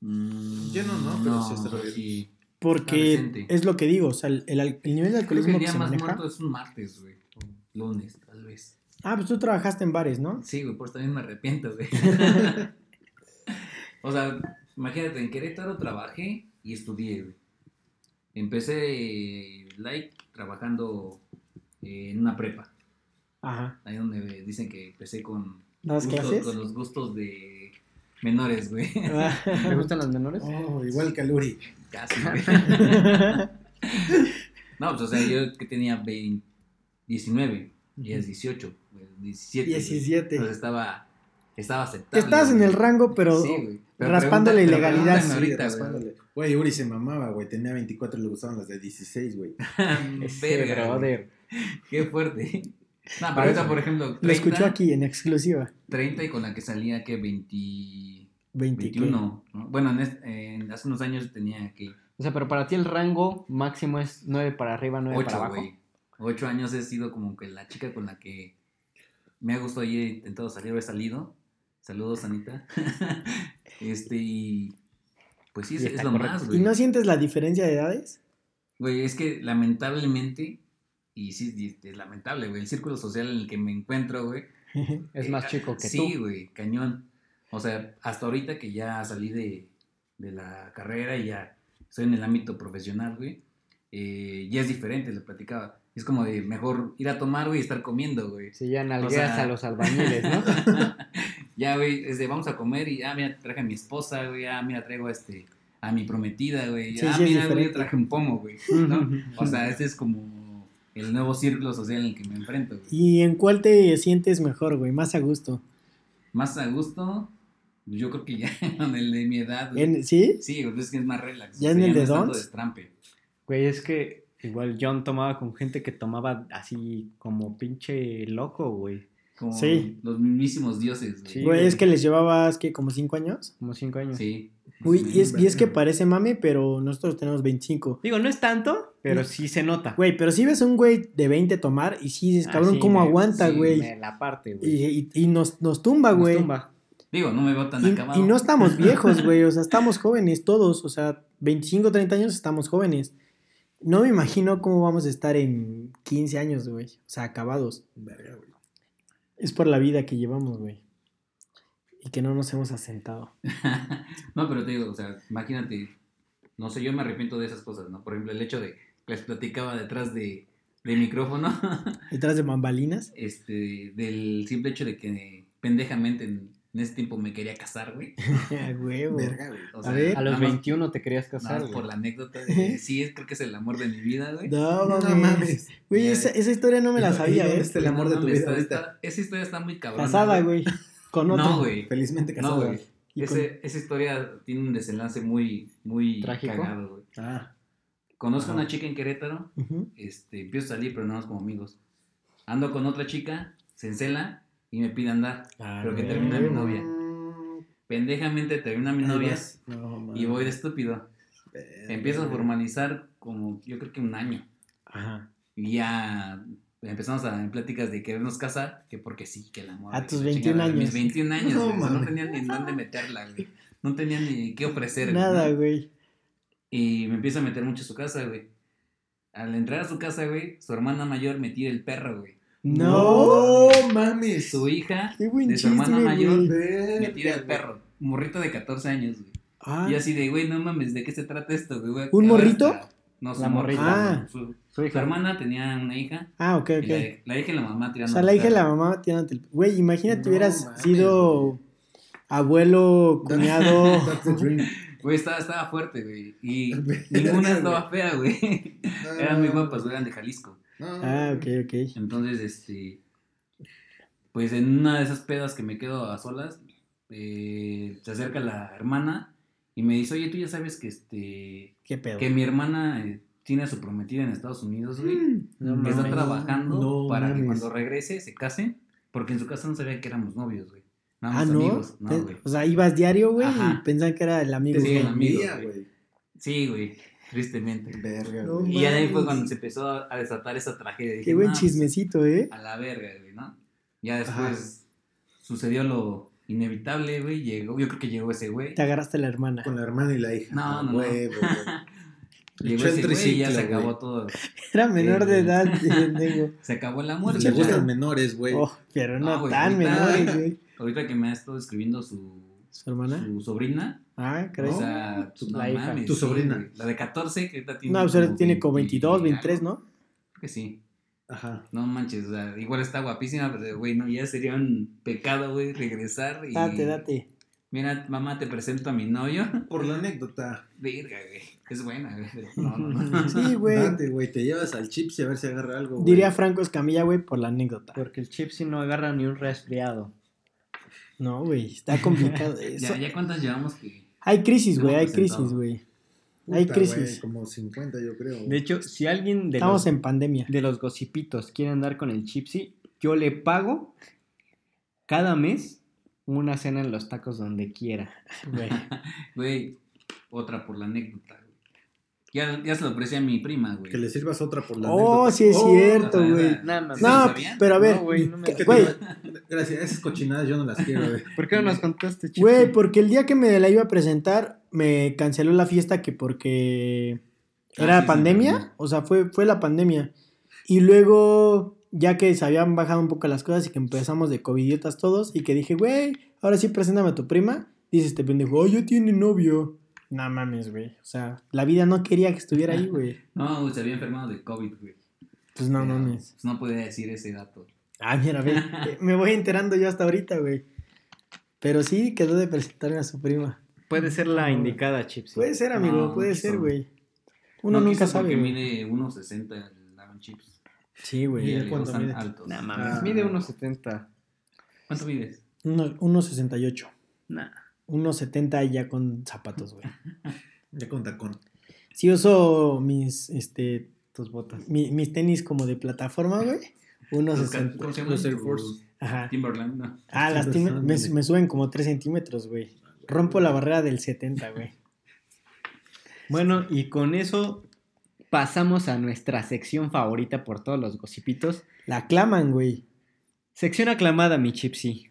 Mm, Lleno no, pero sí está abierto. sí. Porque es lo que digo, o sea, el, el al- el nivel de Creo que alcoholismo el que se más maneja. muerto es un martes, güey. O lunes, tal vez. Ah, pues tú trabajaste en bares, ¿no? Sí, güey, por también me arrepiento, güey. *laughs* o sea, imagínate, en Querétaro trabajé y estudié, güey. Empecé like trabajando eh, en una prepa. Ajá. Ahí donde dicen que empecé con, ¿Das gustos- clases? con los gustos de menores, güey. Ah. ¿Te gustan las menores? Oh, igual que Luri. Casi, güey. *laughs* No, pues o sea, yo que tenía 20, 19 y es 18, güey, 17. güey. 17. Entonces estaba, estaba aceptable. Estás en el rango, pero Sí, güey. Pero raspando la ilegalidad. güey. Uri se mamaba, güey. Tenía 24 y le gustaban las de 16, güey. *laughs* Verga. Qué fuerte. No, pero ahorita, por ejemplo, 30, lo escuchó aquí en exclusiva. 30 y con la que salía que 20, 20, ¿qué? 21. ¿no? Bueno, en este- en- hace unos años tenía que O sea, pero para ti el rango máximo es 9 para arriba, 9 para 8, abajo. güey. 8 años he sido como que la chica con la que me ha gustado y he intentado salir o he salido. Saludos, Anita. *laughs* este, y pues sí, es, Y es está lo correcto. más, ¿Y güey. no sientes la diferencia de edades? Güey, es que lamentablemente, y sí, es lamentable, güey, el círculo social en el que me encuentro, güey. *laughs* Es eh, más chico que sí, tú. güey, cañón. O sea, hasta ahorita que ya salí de, de la carrera y ya estoy en el ámbito profesional, güey, eh, ya es diferente, le platicaba. Es como de mejor ir a tomar, güey, y estar comiendo, güey. Si ya nalgueas sea- a los albañiles, ¿no? *laughs* ya, güey, es de vamos a comer y, ah, mira, traje a mi esposa, güey, ah, mira, traigo este, a mi prometida, güey. Sí, ah, sí, mira, güey, traje un pomo, güey. ¿no? *laughs* O sea, este es como el nuevo círculo social en el que me enfrento, güey. ¿Y en cuál te sientes mejor, güey? Más a gusto. Más a gusto, yo creo que ya *laughs* en el de mi edad, güey. ¿En- ¿Sí? Sí, güey, es que es más relax. ¿Ya o en el de destrampe. Güey, es que igual John tomaba con gente que tomaba así como pinche loco, güey. Como Sí. los mismísimos dioses, güey. Sí, Güey, es que les llevabas, ¿qué? ¿Como 5 años? Como cinco años. Sí. Uy, y es, y es que parece mame, pero nosotros tenemos 25. Digo, no es tanto, pero No. sí se nota. Güey, pero si ves a un güey de 20 tomar y sí dices, Ah, cabrón, sí, ¿cómo me- aguanta, sí, güey? me la parte, güey. y, y- y nos, nos tumba, Nos güey. tumba. Digo, no me veo tan Y, acabado. y no estamos *laughs* viejos, güey. O sea, estamos jóvenes todos. O sea, 25, 30 años estamos jóvenes. No me imagino cómo vamos a estar en 15 años, güey. O sea, acabados. Verga, güey. Es por la vida que llevamos, güey. Y que no nos hemos asentado. *laughs* no, pero te digo, o sea, imagínate, no sé, yo me arrepiento de esas cosas, ¿no? Por ejemplo, el hecho de les platicaba detrás de, micrófono, *laughs* Detrás de bambalinas. este, del simple hecho de que pendejamente en, en ese tiempo me quería casar, güey. *laughs* A huevo. Verga, güey. O A ver. A los más- 21 te querías casar, más por güey. la anécdota *laughs* de sí, es, creo que es el amor de mi vida, güey. No, No mames. mames. Güey, Ya. esa, esa historia no me la ¿Y sabía, dónde ¿eh? está el amor de tu mames, vida está- ahorita? está- esa historia está muy cabrona. Casada, güey. Con otro. No, güey. Felizmente No, casado. güey. Con- Ese- Esa historia tiene un desenlace muy, muy ¿Trágico? cagado, güey. Ah, Conozco a una chica en Querétaro, este, empiezo a salir, pero no como amigos. Ando con otra chica, se encela y me pide andar. Pero que termina mi novia. Mm, Pendejamente termina mi novia. No, y voy de estúpido. Empiezo a formalizar como yo creo que un año. Ajá. Y ya empezamos a en pláticas de querernos casar, que porque sí, que el amor. A tus la 21 chingada. años. Mis 21 años, No, güey, no, tenía ni en dónde meterla, güey. No tenía ni qué ofrecer. Nada, güey. Y me empieza a meter mucho a su casa, güey. Al entrar a su casa, güey, su hermana mayor me tira el perro, güey. No. No mames. Su hija Qué buen de su hermana mayor güey. Me tira el perro. Morrito de 14 años, güey. Ah, Y así de, güey, no mames, ¿de qué se trata esto, güey? ¿Un morrito? No, su La morrita. Ah. Su, Su su hija. hermana tenía una hija. ah, ok, ok. la, la hija y la mamá O tirando. sea, la hija y la mamá tirándote el... Güey, imagínate No hubieras mames, sido abuelo, cuñado... That's the dream. Güey, estaba, estaba fuerte, güey. Y *laughs* ninguna estaba fea, güey. No, *laughs* Eran muy guapas, güey, eran de Jalisco. no. ah, ok, ok. Entonces, este. Pues en una de esas pedas que me quedo a solas, eh, se acerca la hermana y me dice, oye, tú ya sabes que este. ¿Qué pedo? Que mi hermana eh, tiene a su prometida en Estados Unidos, güey. No que está trabajando No para que cuando regrese se casen. Porque en su casa no sabía que éramos novios, güey. Nada Ah, ¿no? amigos. No, Pe- güey. o sea, ibas diario, güey, y pensaban que era el amigo. Sí, güey. el amigo, güey. Sí, güey. Tristemente. Verga, No güey. Y ya de ahí fue cuando se empezó a desatar esa tragedia. Dije, Qué buen "No, pues, chismecito, ¿eh? A la verga, güey, ¿no? Ya después sucedió lo inevitable, güey. Llegó, yo creo que llegó ese güey. Te agarraste a la hermana. Con la hermana y la hija. No, no, no. güey. *laughs* Llegó ese güey y ya se acabó güey. todo. Era menor de edad, pendejo. *laughs* Se acabó el amor. Le gustan menores, güey. Oh, pero no No, güey, tan menores, güey. Ahorita que me ha estado escribiendo su, ¿Su hermana? su sobrina. Ah, ¿crees? O sea, Tu- no la hija. mames, Tu sí, sobrina. La de 14, que ahorita tiene. no, pues ahora como tiene como 20 22, y 23, algo. ¿no? Creo que sí. Ajá. No manches, o sea, igual está guapísima, pero güey, no, ya sería un pecado, güey, regresar y. Date, date. Mira, mamá, te presento a mi novio. Por la anécdota. Verga, güey. Es buena, güey. No, no, no. *laughs* Sí, güey. Date, güey. Te llevas al chips y a ver si agarra algo, güey. Diría Franco Escamilla, güey, por la anécdota. Porque el chip si no agarra ni un resfriado. No, güey, está *laughs* complicado eso. Ya, ya cuántas llevamos que. Hay crisis, No, güey, hay crisis, güey. Hay crisis. como 50, yo creo. De hecho, si alguien de Estamos los, en pandemia. de los gocipitos quiere andar con el chipsy, yo le pago cada mes una cena en los tacos donde quiera. Güey. *laughs* Güey, otra por la anécdota, güey. Ya, ya se lo ofrecí a mi prima, güey. Que le sirvas otra por la Oh, anécdota. sí es Oh, cierto, güey. Nada más. ¿Sí lo No, pero a ver, No, güey, no me- *laughs* Gracias, esas cochinadas yo no las quiero, güey. ¿Por qué no nos contaste, Chips? güey, porque el día que me la iba a presentar, me canceló la fiesta que porque Ah, era sí, pandemia, pandemia. o sea, fue, fue la pandemia. Y luego, ya que se habían bajado un poco las cosas y que empezamos de covidiotas todos, y que dije, güey, ahora sí preséntame a tu prima, dice este pendejo, oh, yo tiene novio. No mames, güey. O sea, la vida no quería que estuviera ahí, güey. *laughs* No, güey, se había enfermado de COVID, güey. Pues no Pero, mames. pues, no podía decir ese dato. Ah, mira, ve, eh, me voy enterando yo hasta ahorita, güey. Pero sí quedó de presentarme a su prima. Puede ser la indicada, Chips. Puede ser, amigo, No, puede quiso. ser, güey. Uno No nunca quiso sabe. Güey. mide 1.60 el Lavon Chips. Sí, Y güey. Mide le cuánto mide? altos. Nah, mames. Ah. Mide 1.70. ¿Cuánto mides? Uno- 1.68. Nah. 1.70 ya con zapatos, güey. Ya con tacón. Sí uso mis, este, Tus botas. mi- mis tenis como de plataforma, güey. Los 1.60. ¿Cómo se llaman? Los Air Force. Ajá. Timberland, no. Ah, las Sí, tim- los- me, me suben como 3 centímetros, güey. Rompo la barrera del 70, güey. Bueno, y con eso pasamos a nuestra sección favorita por todos los gocipitos. La aclaman, güey. Sección aclamada, mi Chipsy.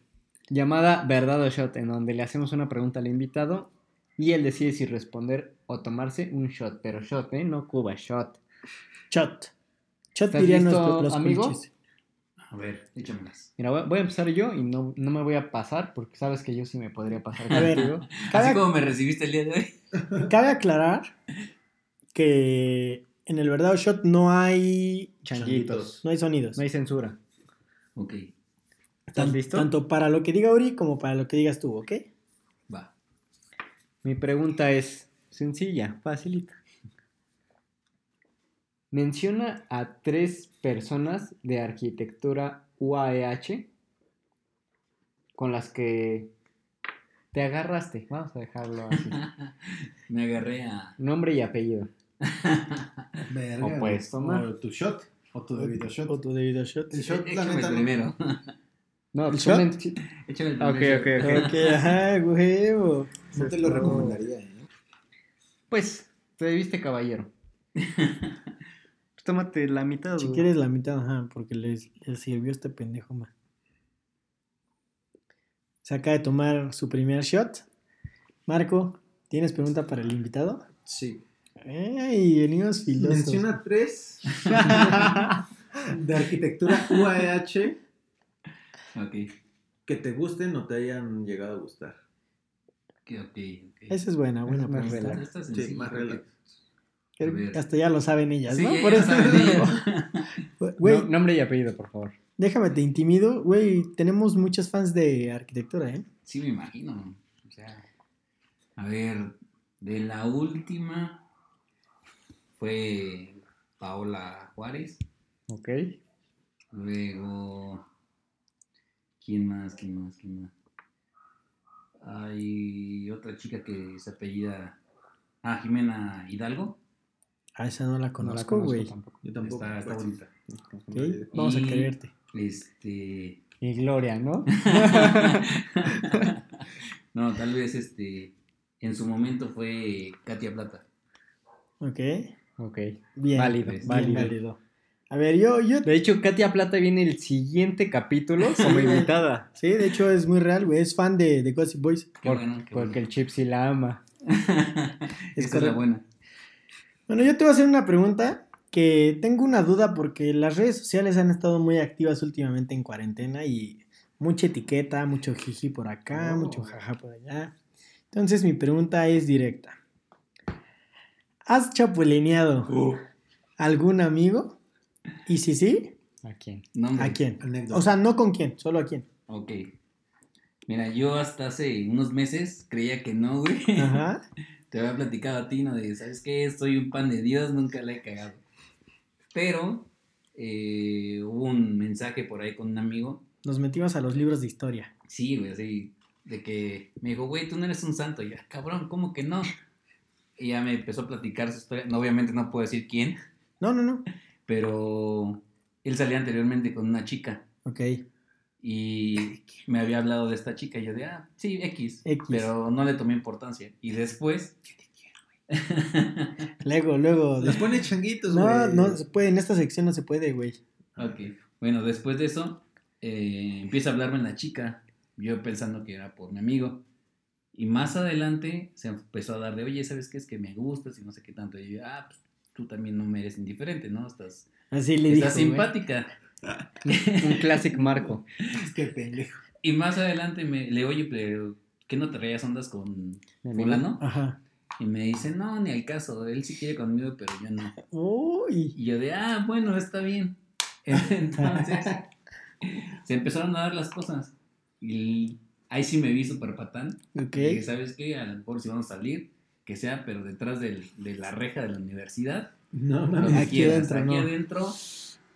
Llamada Verdad o Shot, en donde le hacemos una pregunta al invitado y él decide si responder o tomarse un shot. Pero shot, ¿eh? No Cuba, shot. Shot. Shot ¿Estás dirían listo, nuestros- los amigo? A ver, échamelas. Mira, voy a empezar yo y no, no me voy a pasar porque sabes que yo sí me podría pasar. *laughs* A ver. Cabe, Así como me recibiste el día de hoy. *laughs* cabe aclarar que en el verdadero shot no hay Changuitos. no hay sonidos. No hay censura. Ok, ¿Estás Tan- listo? Tanto para lo que diga Uri como para lo que digas tú, ¿ok? va. Mi pregunta es sencilla, facilita. Menciona a tres personas de arquitectura UAEH con las que te agarraste. Vamos a dejarlo así. *laughs* Me agarré a. Nombre y apellido. *laughs* Verga. O puedes tomar. O tu shot. O tu debido shot. O tu debido shot. El shot, la neta, primero. *laughs* No, ¿El tú shot? men- Échame el Ok, primero. ok, ok. Ok, ajá, huevo. No te lo recomendaría, ¿eh? Pues, te debiste caballero. Pues *laughs* tómate la mitad. Si quieres la mitad, ajá, porque les, les sirvió este pendejo más. Se acaba de tomar su primer shot. Marco, ¿tienes pregunta para el invitado? Sí. ¡Ey! Venimos filosos. Menciona tres *laughs* de arquitectura UAH Ok, que te gusten o te hayan llegado a gustar. ok, ok. Esa es buena, buena Es más relax. Esta es Sí, más relax. Hasta ya lo saben ellas, Sí, ¿no? Por eso ellas. *laughs* Güey, No- nombre y apellido, por favor. déjame te intimido. Güey, tenemos muchos fans de arquitectura, ¿eh? Sí, me imagino. O sea, a ver, de la última fue Paola Juárez. Ok. Luego, ¿quién más? ¿Quién más? ¿Quién más? Hay otra chica que se apellida. Ah, Jimena Hidalgo. A esa no la No conozco, güey. tampoco. Yo tampoco. Está, está pues. bonita. Vamos a creerte. Este. Y Gloria, ¿no? *laughs* *laughs* no, tal vez este. En su momento fue Katia Plata. Ok. Ok. Bien. Válido, bien válido. A ver, yo, yo. De hecho, Katia Plata viene el siguiente capítulo *laughs* como invitada. Sí, de hecho es muy real, güey. Es fan de, de Gossip Boys. Qué Por- bueno, qué porque bueno. el chip sí la ama. *laughs* Esa es la correcto. buena. Bueno, yo te voy a hacer una pregunta que tengo una duda porque las redes sociales han estado muy activas últimamente en cuarentena y mucha etiqueta, mucho jiji por acá, Oh. mucho jaja por allá. Entonces mi pregunta es directa. ¿Has chapulineado Uh, algún amigo? Y si sí, ¿A quién? Nombre. ¿a quién? anécdota. O sea, no con quién, solo a quién. Ok. Mira, yo hasta hace unos meses creía que no, güey. Ajá. *laughs* Te había platicado a ti, ¿no? De, ¿sabes qué? Soy un pan de Dios, nunca la he cagado. Pero eh, hubo un mensaje por ahí con un amigo. Nos metimos a los libros de historia. Sí, güey, así. De que me dijo, güey, tú no eres un santo. Y yo, "Ah, cabrón, ¿cómo que no? Y ya me empezó a platicar su historia. No, obviamente no puedo decir quién, No, no, no. Pero él salía anteriormente con una chica. Ok. y me había hablado de esta chica y yo de, ah, sí, X, X. pero no le tomé importancia. Y después... *laughs* Luego, luego. Los pone changuitos, No, güey. no se puede, en esta sección no se puede, güey. ok, bueno, después de eso eh, empieza a hablarme la chica, yo pensando que era por mi amigo. Y más adelante se empezó a dar de, oye, ¿sabes qué? Es que me gustas y no sé qué tanto. Y yo, ah, pues tú también no me eres indiferente, ¿no? Estás, Así le dijo. estás güey. simpática. Un clásico marco. Es que pendejo. Y más adelante me le oye, pero ¿qué no te traías ondas con fulano? Ajá. Y me dice, no, ni al caso, él sí quiere conmigo, pero yo no. Uy. Y yo de, ah, bueno, está bien. *laughs* Entonces, se empezaron a dar las cosas. Y ahí sí me vi súper patán. Ok. Y dije, ¿sabes qué? A lo mejor si vamos a salir, que sea, pero detrás del- de la reja de la universidad. No mames. que Aquí adentro, Aquí no. adentro.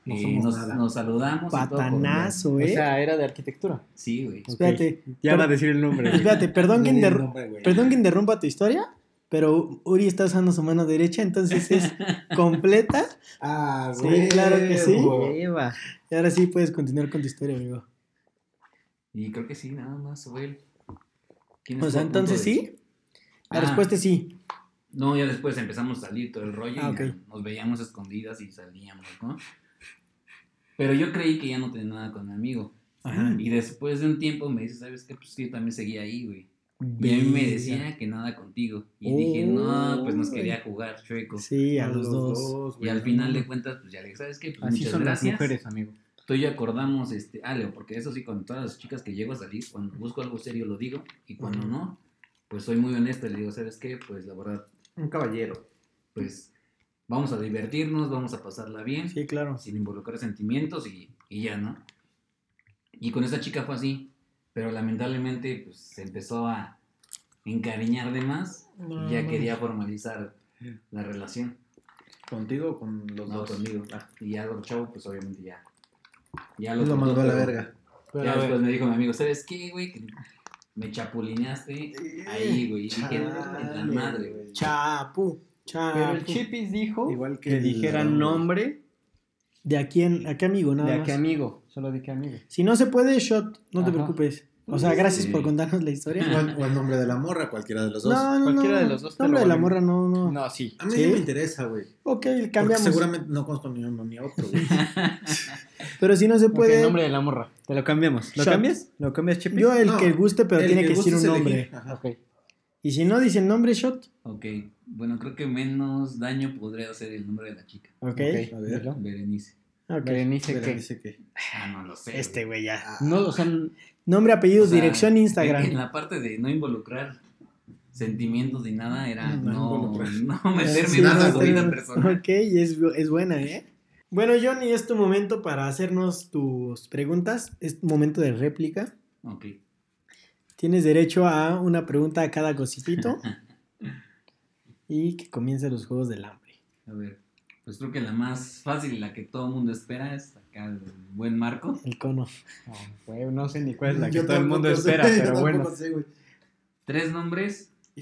No eh, somos nos, nada. nos saludamos. y todo por Patanazo, O eh. sea, era de arquitectura. Sí, güey. Espérate. Ya va a decir el nombre. güey. Espérate, perdón que, No nombre, güey. perdón que interrumpa tu historia, pero Uri está usando su mano derecha, entonces es *laughs* completa. Ah, Sí, güey. claro que sí. Y ahora sí puedes continuar con tu historia, amigo. Y creo que sí, nada más. ¿Quién O sea, entonces de- sí. La Ah. respuesta es sí. No, ya después empezamos a salir todo el rollo Ah, y ya nos veíamos escondidas y salíamos, ¿no? Pero yo creí que ya no tenía nada con mi amigo. Ajá. Y después de un tiempo me dice, ¿sabes qué? Pues que yo también seguía ahí, güey. Y a mí me decía que nada contigo. Y dije, no, pues nos quería jugar chueco. Sí, a los dos. Y al final de cuentas, pues ya le dije, ¿sabes qué? Pues Así muchas son gracias. las mujeres, amigo. Tú y yo acordamos, este, ah, Leo, porque eso sí, con todas las chicas que llego a salir, cuando busco algo serio lo digo, y cuando no, pues soy muy honesto, le digo, ¿sabes qué? Pues la verdad, Un caballero. pues vamos a divertirnos, vamos a pasarla bien, Sí, claro. sin involucrar sentimientos y, y ya, ¿no? Y con esa chica fue así, pero lamentablemente pues se empezó a encariñar de más y ya quería formalizar la relación. ¿Contigo o con los No, dos? conmigo. Ah, Y ya el chavo, pues obviamente ya. Ya lo cortó, mandó a la verga. Pero ya a después me dijo mi amigo, ¿sabes qué, güey? Me chapulineaste ahí, güey. Y dije, Chale, la madre, güey. Chapu. Chapu. pero el Chipis dijo Igual que que el- dijera nombre ¿De a quién? ¿A qué amigo? Nada de a más. qué amigo. Solo de qué amigo. Si no se puede, shot. No te preocupes. O sea, gracias Sí. por contarnos la historia. O el, o el nombre de la morra, cualquiera de los dos. No, no, Cualquiera no. de los dos te Nombre lo de la morra, no, no. No, sí. A mí ¿Sí? me interesa, güey. Ok, Porque cambiamos. seguramente no conozco ni uno ni otro, güey. *laughs* Pero si no se puede. nombre de la morra. Te lo cambiamos. ¿Lo Shot. cambias? ¿Lo cambias, Chipis? Yo el No, que guste, pero El tiene que decir un nombre. Ajá. Ok. Y si no dice el nombre, shot. Ok, bueno, creo que menos daño podría hacer el nombre de la chica. Ok. Ok, A ver. Berenice. Ok. Berenice, ¿qué? dice que. Ah, no lo sé. Este güey ya. No, o sea, Nombre, apellidos, O sea, dirección, En, Instagram. en la parte de no involucrar sentimientos ni nada, era No no, no *laughs* meterme Sí, en nada, nada su güey. vida personal. Ok, es, es buena, ¿eh? Bueno, Johnny, es tu momento para hacernos tus preguntas. Es momento de réplica. Ok. Tienes derecho a una pregunta a cada gocipito. *laughs* y que comience los juegos del hambre. A ver, pues creo que la más fácil y la que todo el mundo espera es acá el buen Marco. El cono. no, güey, no sé ni cuál es la que Yo todo el mundo sé, espera, *laughs* pero bueno. sé. Tres nombres *laughs*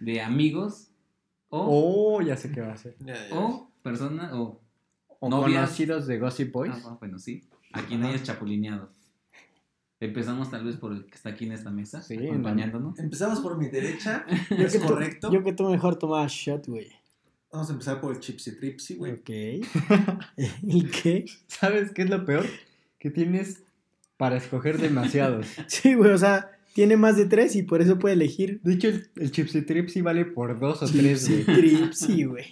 de amigos o, Oh, ya sé qué va a ser. O personas o O Novias. conocidos de Gossip Boys. Ah, bueno, sí. A quien hayas chapulineado. Empezamos tal vez por el que está aquí en esta mesa, Sí, acompañándonos. Empezamos por mi derecha. Yo *laughs* ¿Es que tú- correcto? yo que tú mejor tomabas shot, güey. Vamos a empezar por el Chipsy Tripsy, güey. Ok. *laughs* ¿Y qué? ¿Sabes qué es lo peor? Que tienes para escoger demasiados. *laughs* Sí, güey, o sea, tiene más de tres y por eso puede elegir. De hecho, el, el Chipsy Tripsy vale por dos o tres, güey. Tripsy, güey.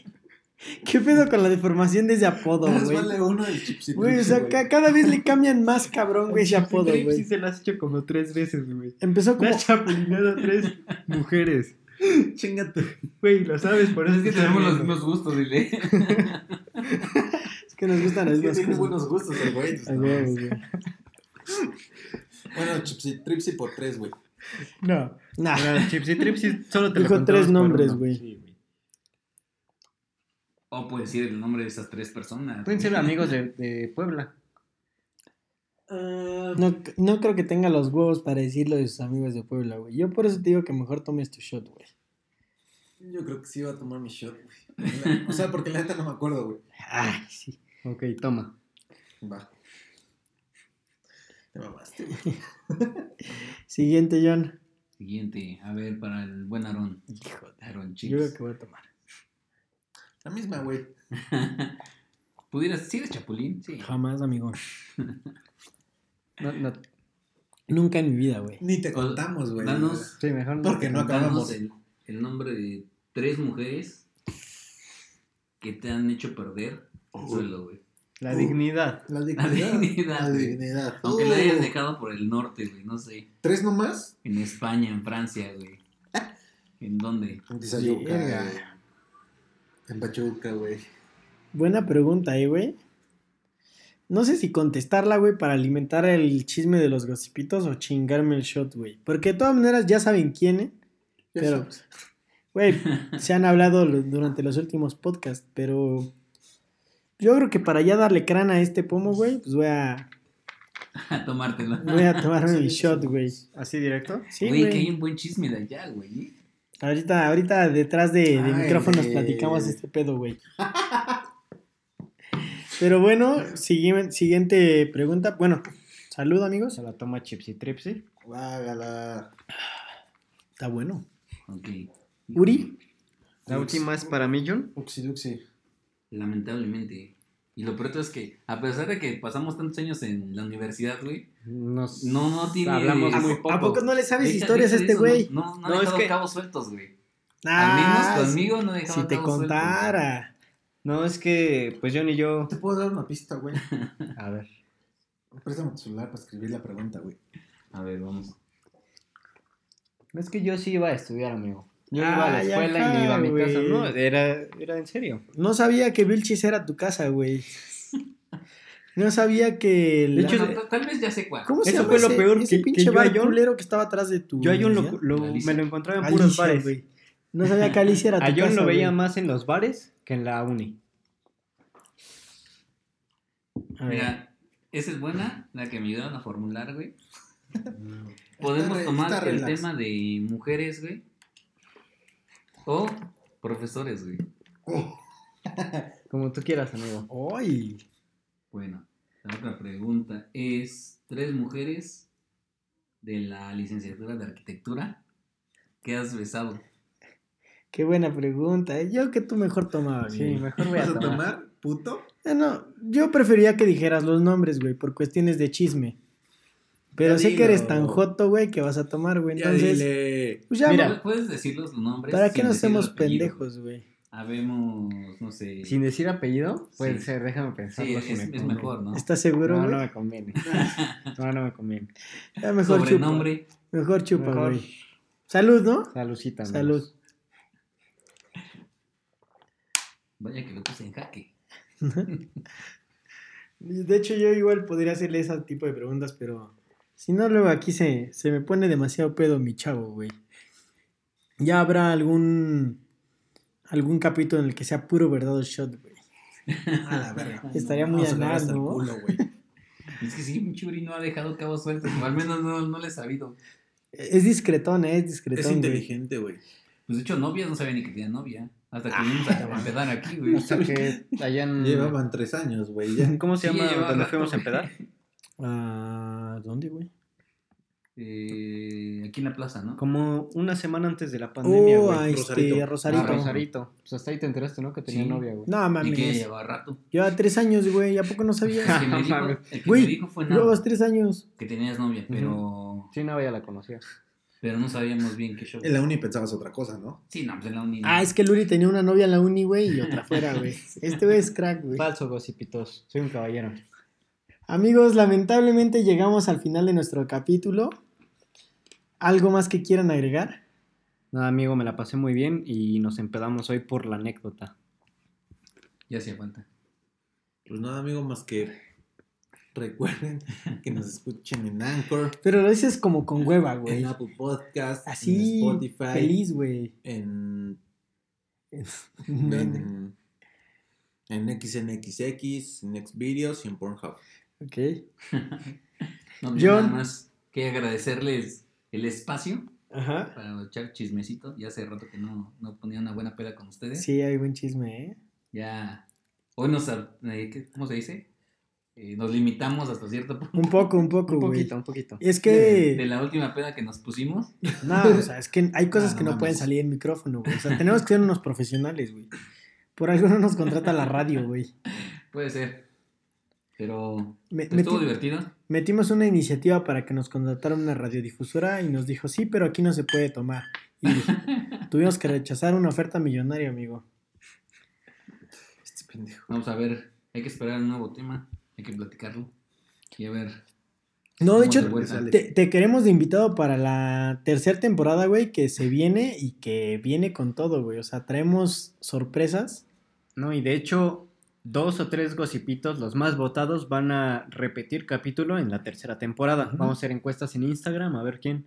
¿Qué pedo con la deformación de ese apodo, güey? vale uno del Chipsy Güey, o sea, ca- cada vez le cambian más cabrón, güey, ese El apodo, güey. Tripsy se lo has hecho como tres veces, güey. Empezó Le como... has chapulineado a tres mujeres. *laughs* Chingate. Güey, lo sabes, por eso Es que tenemos los mismos gustos, dile. *laughs* Es que nos gustan las Es que mismas tiene buenos gustos el güey. Bueno, Chipsy Tripsy por tres, güey. No. Nah, el Chipsy Tripsy solo te lo Dijo tres nombres, güey. O puedes decir el nombre de esas tres personas. Pueden ser amigos de, de Puebla. No, no creo que tenga los huevos para decirlo de sus amigos de Puebla, güey. Yo por eso te digo que mejor tomes tu shot, güey. Yo creo que sí iba a tomar mi shot, güey. O sea, porque la neta no me acuerdo, güey. Ay, sí. Ok, toma. Va. Te mamaste, güey. *laughs* Siguiente, John. Siguiente, a ver, para el buen Aarón. Hijo de... Aarón Yo creo que voy a tomar. La misma, güey. *laughs* ¿Pudieras decir Chapulín? Sí. Jamás, amigo. *laughs* No, no, Nunca en mi vida, güey. Ni te contamos, güey. Danos, sí, mejor no. Porque no acabamos. el, el nombre de tres mujeres que te han hecho perder el suelo, güey. La Uh. dignidad. La dignidad, dignidad. La dignidad. Aunque Uh. lo hayas dejado por el norte, güey, no sé. ¿Tres nomás? En España, en Francia, güey. *laughs* ¿En dónde? En Tizayuca. En Pachuca, güey. Buena pregunta, eh, güey. No sé si contestarla, güey, para alimentar el chisme de los gossipitos o chingarme el shot, güey. Porque de todas maneras ya saben quién, ¿eh? Pero-. Güey, *laughs* se han hablado durante los últimos podcasts, pero yo creo que para ya darle crana a este pomo, güey, pues voy a, A tomártelo. voy a tomarme *laughs* Sí, sí, shot, güey. ¿Así directo? Sí, güey, que hay un buen chisme de allá, güey. Ahorita, ahorita detrás de, de Ay, micrófonos platicamos este pedo, güey. *laughs* Pero bueno, siguiente pregunta. Bueno, salud, amigos. Se la toma Chipsy Tripsy. Hágala. Está bueno. Ok. Uri. La última es para mí, John. Uxiduxi. Lamentablemente. Y lo peor es que, a pesar de que pasamos tantos años en la universidad, güey, Nos no, no tiene. hablamos ¿A, muy po- poco. ¿A poco no le sabes Deja- historias a deja este eso, güey? No, no, no, No, es dejado que- cabos sueltos, güey. Ah, Al menos conmigo no dejaba Si te cabos sueltos. contara. No, es que, pues John y yo. ¿Te puedo dar una pista, güey? *laughs* A ver. Préstame tu celular para escribir la pregunta, güey. A ver, vamos. Es que yo sí iba a estudiar, amigo. Yo iba a la escuela y me iba a mi casa. No, era, era en serio. No sabía que Vilchis era tu casa, güey. No sabía que... la- De hecho, tal vez ya sé cuál. ¿Cómo se eso llama fue lo peor ese que- que pinche yo a bar John- culero que estaba atrás de tu Yo a John lo, lo- me lo encontraba en puros Alicia, bares. güey. No sabía que Alicia era tu A John casa, lo veía güey. más en los bares que en la uni. A ver. Mira, esa es buena, la que me ayudaron a formular, güey. Podemos re- tomar está el relax. tema de mujeres, güey. O profesores, güey. Oh, Como tú quieras, amigo. ¡Ay! Bueno, la otra pregunta es: ¿tres mujeres de la licenciatura de arquitectura que has besado? Qué buena pregunta. ¿eh? Yo que tú mejor tomabas, Sí, güey. mejor voy a ¿Vas a tomar. tomar, puto? Eh, no, yo prefería que dijeras los nombres, güey, por cuestiones de chisme. Pero Ya sé que eres tan joto, güey, que vas a tomar, güey. Ya Entonces, dile. pues ya, Mira, ¿Puedes decir los nombres? ¿para qué nos hacemos pendejos, güey? Habemos, no sé. Sin decir apellido, puede Sí. ser, déjame pensar. Sí, es, es mejor, ¿no? ¿Estás seguro, No, güey? no me conviene. *laughs* No, no me conviene. Ya mejor chupa. Sobrenombre. Mejor chupa, Mejor. güey. Salud, ¿no? Salucita. Salud. Vaya que lo puse en jaque. *laughs* De hecho, yo igual podría hacerle ese tipo de preguntas, pero si no, luego aquí se, se me pone demasiado pedo mi chavo, güey. Ya habrá algún algún capítulo en el que sea puro verdad o shot, güey. *laughs* A la verga. Estaría muy anal, ¿no? culo. *laughs* Es que sí, mi churi no ha dejado cabos sueltos. O al menos no, no le he sabido. Es discretón, ¿eh? Es discretón. Es inteligente, güey. Pues de hecho, novias no sabía ni que tenía novia. Hasta que vinimos a empezar aquí, güey. *laughs* O sea que hayan. Llevaban tres años, güey. Ya. *laughs* ¿Cómo se Sí, llama llevaba donde fuimos a empedar? Ah, ¿Dónde, güey? Eh, aquí en la plaza, ¿no? Como una semana antes de la pandemia, Oh, güey. a este, Rosarito. Rosarito. Ah, Rosarito. Pues hasta ahí te enteraste, ¿no? Que tenía Sí. novia, güey. No Y que mames. llevaba rato. Lleva tres años, güey. ¿A poco no *laughs* El sabías? que me dijo, mames. el que Güey, me dijo fue nada. Llevas tres años. Que tenías novia, pero, Sí, no, ya la conocía. Pero no sabíamos bien qué show. En la uni pensabas otra cosa, ¿no? Sí, no, pues en la uni. no. Ah, es que Luri tenía una novia en la uni, güey, y otra fuera, güey. *laughs* Este güey es crack, güey. Falso, gossipitos. Soy un caballero. Amigos, lamentablemente llegamos al final de nuestro capítulo. ¿Algo más que quieran agregar? Nada, amigo, me la pasé muy bien y nos empedamos hoy por la anécdota. Ya hacía falta. Pues nada, amigo, más que recuerden *laughs* que nos escuchen en Anchor, Pero lo dices como con hueva, güey. en Apple Podcast, Así, en Spotify, feliz, güey. en, en, en XNXX, en Xvideos y en Pornhub. Ok. No, *laughs* John. nada más que agradecerles el espacio Ajá. para echar chismecito. Ya hace rato que no, no ponía una buena peda con ustedes. Sí, hay buen chisme, ¿eh? Ya. Hoy nos. eh, ¿qué- ¿Cómo se dice? Eh, nos limitamos hasta cierto punto. Un poco, un poco, Un güey. poquito, un poquito. Es De, de que. la última peda que nos pusimos. No, o sea, es que hay cosas Ah, que no no pueden salir en micrófono, güey. O sea, tenemos que ser unos profesionales, güey. Por algo no nos contrata la radio, güey. Puede ser. Pero Me- estuvo meti- divertido. metimos una iniciativa para que nos contratara una radiodifusora y nos dijo, sí, pero aquí no se puede tomar. Y *laughs* tuvimos que rechazar una oferta millonaria, amigo. Este pendejo. Vamos a ver. Hay que esperar un nuevo tema. Hay que platicarlo. Y a ver. No, de hecho, te, te queremos de invitado para la tercera temporada, güey, que se viene y que viene con todo, güey. O sea, traemos sorpresas. No, y de hecho, dos o tres gossipitos, los más votados, van a repetir capítulo en la tercera temporada. Ujú. Vamos a hacer encuestas en Instagram a ver quién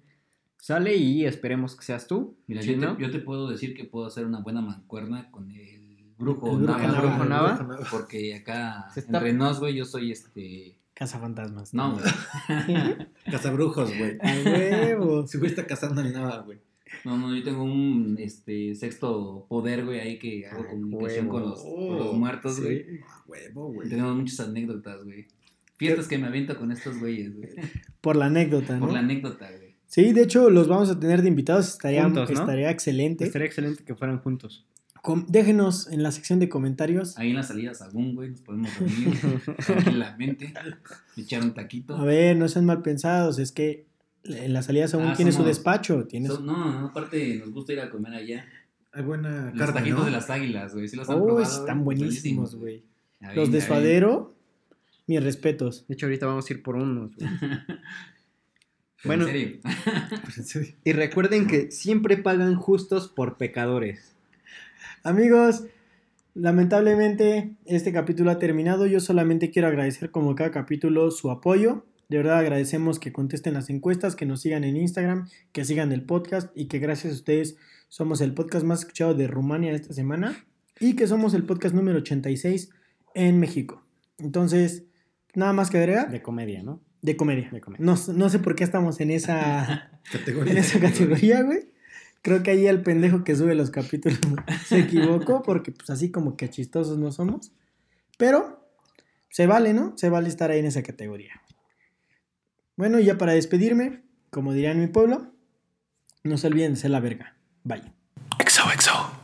sale y esperemos que seas tú. Mira, ¿sí, yo, te, yo te puedo decir que puedo hacer una buena mancuerna con el brujo, El brujo Nava, Nava. Brujo Nava. Porque acá, está- entre nos, güey, yo soy este. Casa Fantasmas. No, güey. *laughs* Cazabrujos, güey. *laughs* A huevo. Se güey está cazando el nava, güey. No, no, yo tengo un este sexto poder, güey, ahí que hago comunicación huevo. con los, con los muertos, Sí. güey. A huevo, güey. Tenemos muchas anécdotas, güey. Fiestas que me aviento con estos güeyes, güey. *laughs* Por la anécdota, ¿no? Por la anécdota, güey. Sí, de hecho, los vamos a tener de invitados. Estaría, Juntos, ¿no? estaría excelente. Estaría excelente que fueran juntos. Com- déjenos en la sección de comentarios. Ahí en las salidas a Boom, güey, nos podemos reunir *laughs* tranquilamente, echar un taquito. A ver, no sean mal pensados. Es que en las salidas aún Ah, tiene su despacho. Tiene So- su- no, no, aparte nos gusta ir a comer allá. Hay buena Los carne, taquitos ¿no? de las águilas, güey. ¿Sí los han Uy, probado? están buenísimos, güey. Los de suadero, mis respetos. De hecho, ahorita vamos a ir por unos. güey. *laughs* Bueno. En serio. *laughs* y recuerden que siempre pagan justos por pecadores. Amigos, lamentablemente este capítulo ha terminado. Yo solamente quiero agradecer como cada capítulo su apoyo. De verdad agradecemos que contesten las encuestas, que nos sigan en Instagram, que sigan el podcast y que gracias a ustedes somos el podcast más escuchado de Rumania esta semana y que somos el podcast número 86 en México. Entonces, nada más que agregar De comedia, ¿no? de comedia. De comedia. No, no sé por qué estamos en esa, *laughs* Categoría. en esa categoría, güey. Creo que ahí el pendejo que sube los capítulos *laughs* se equivocó porque pues así como que chistosos no somos. Pero se vale, ¿no? Se vale estar ahí en esa categoría. Bueno, y ya para despedirme, como diría en mi pueblo, no se olviden de ser la verga. Bye. XOXO.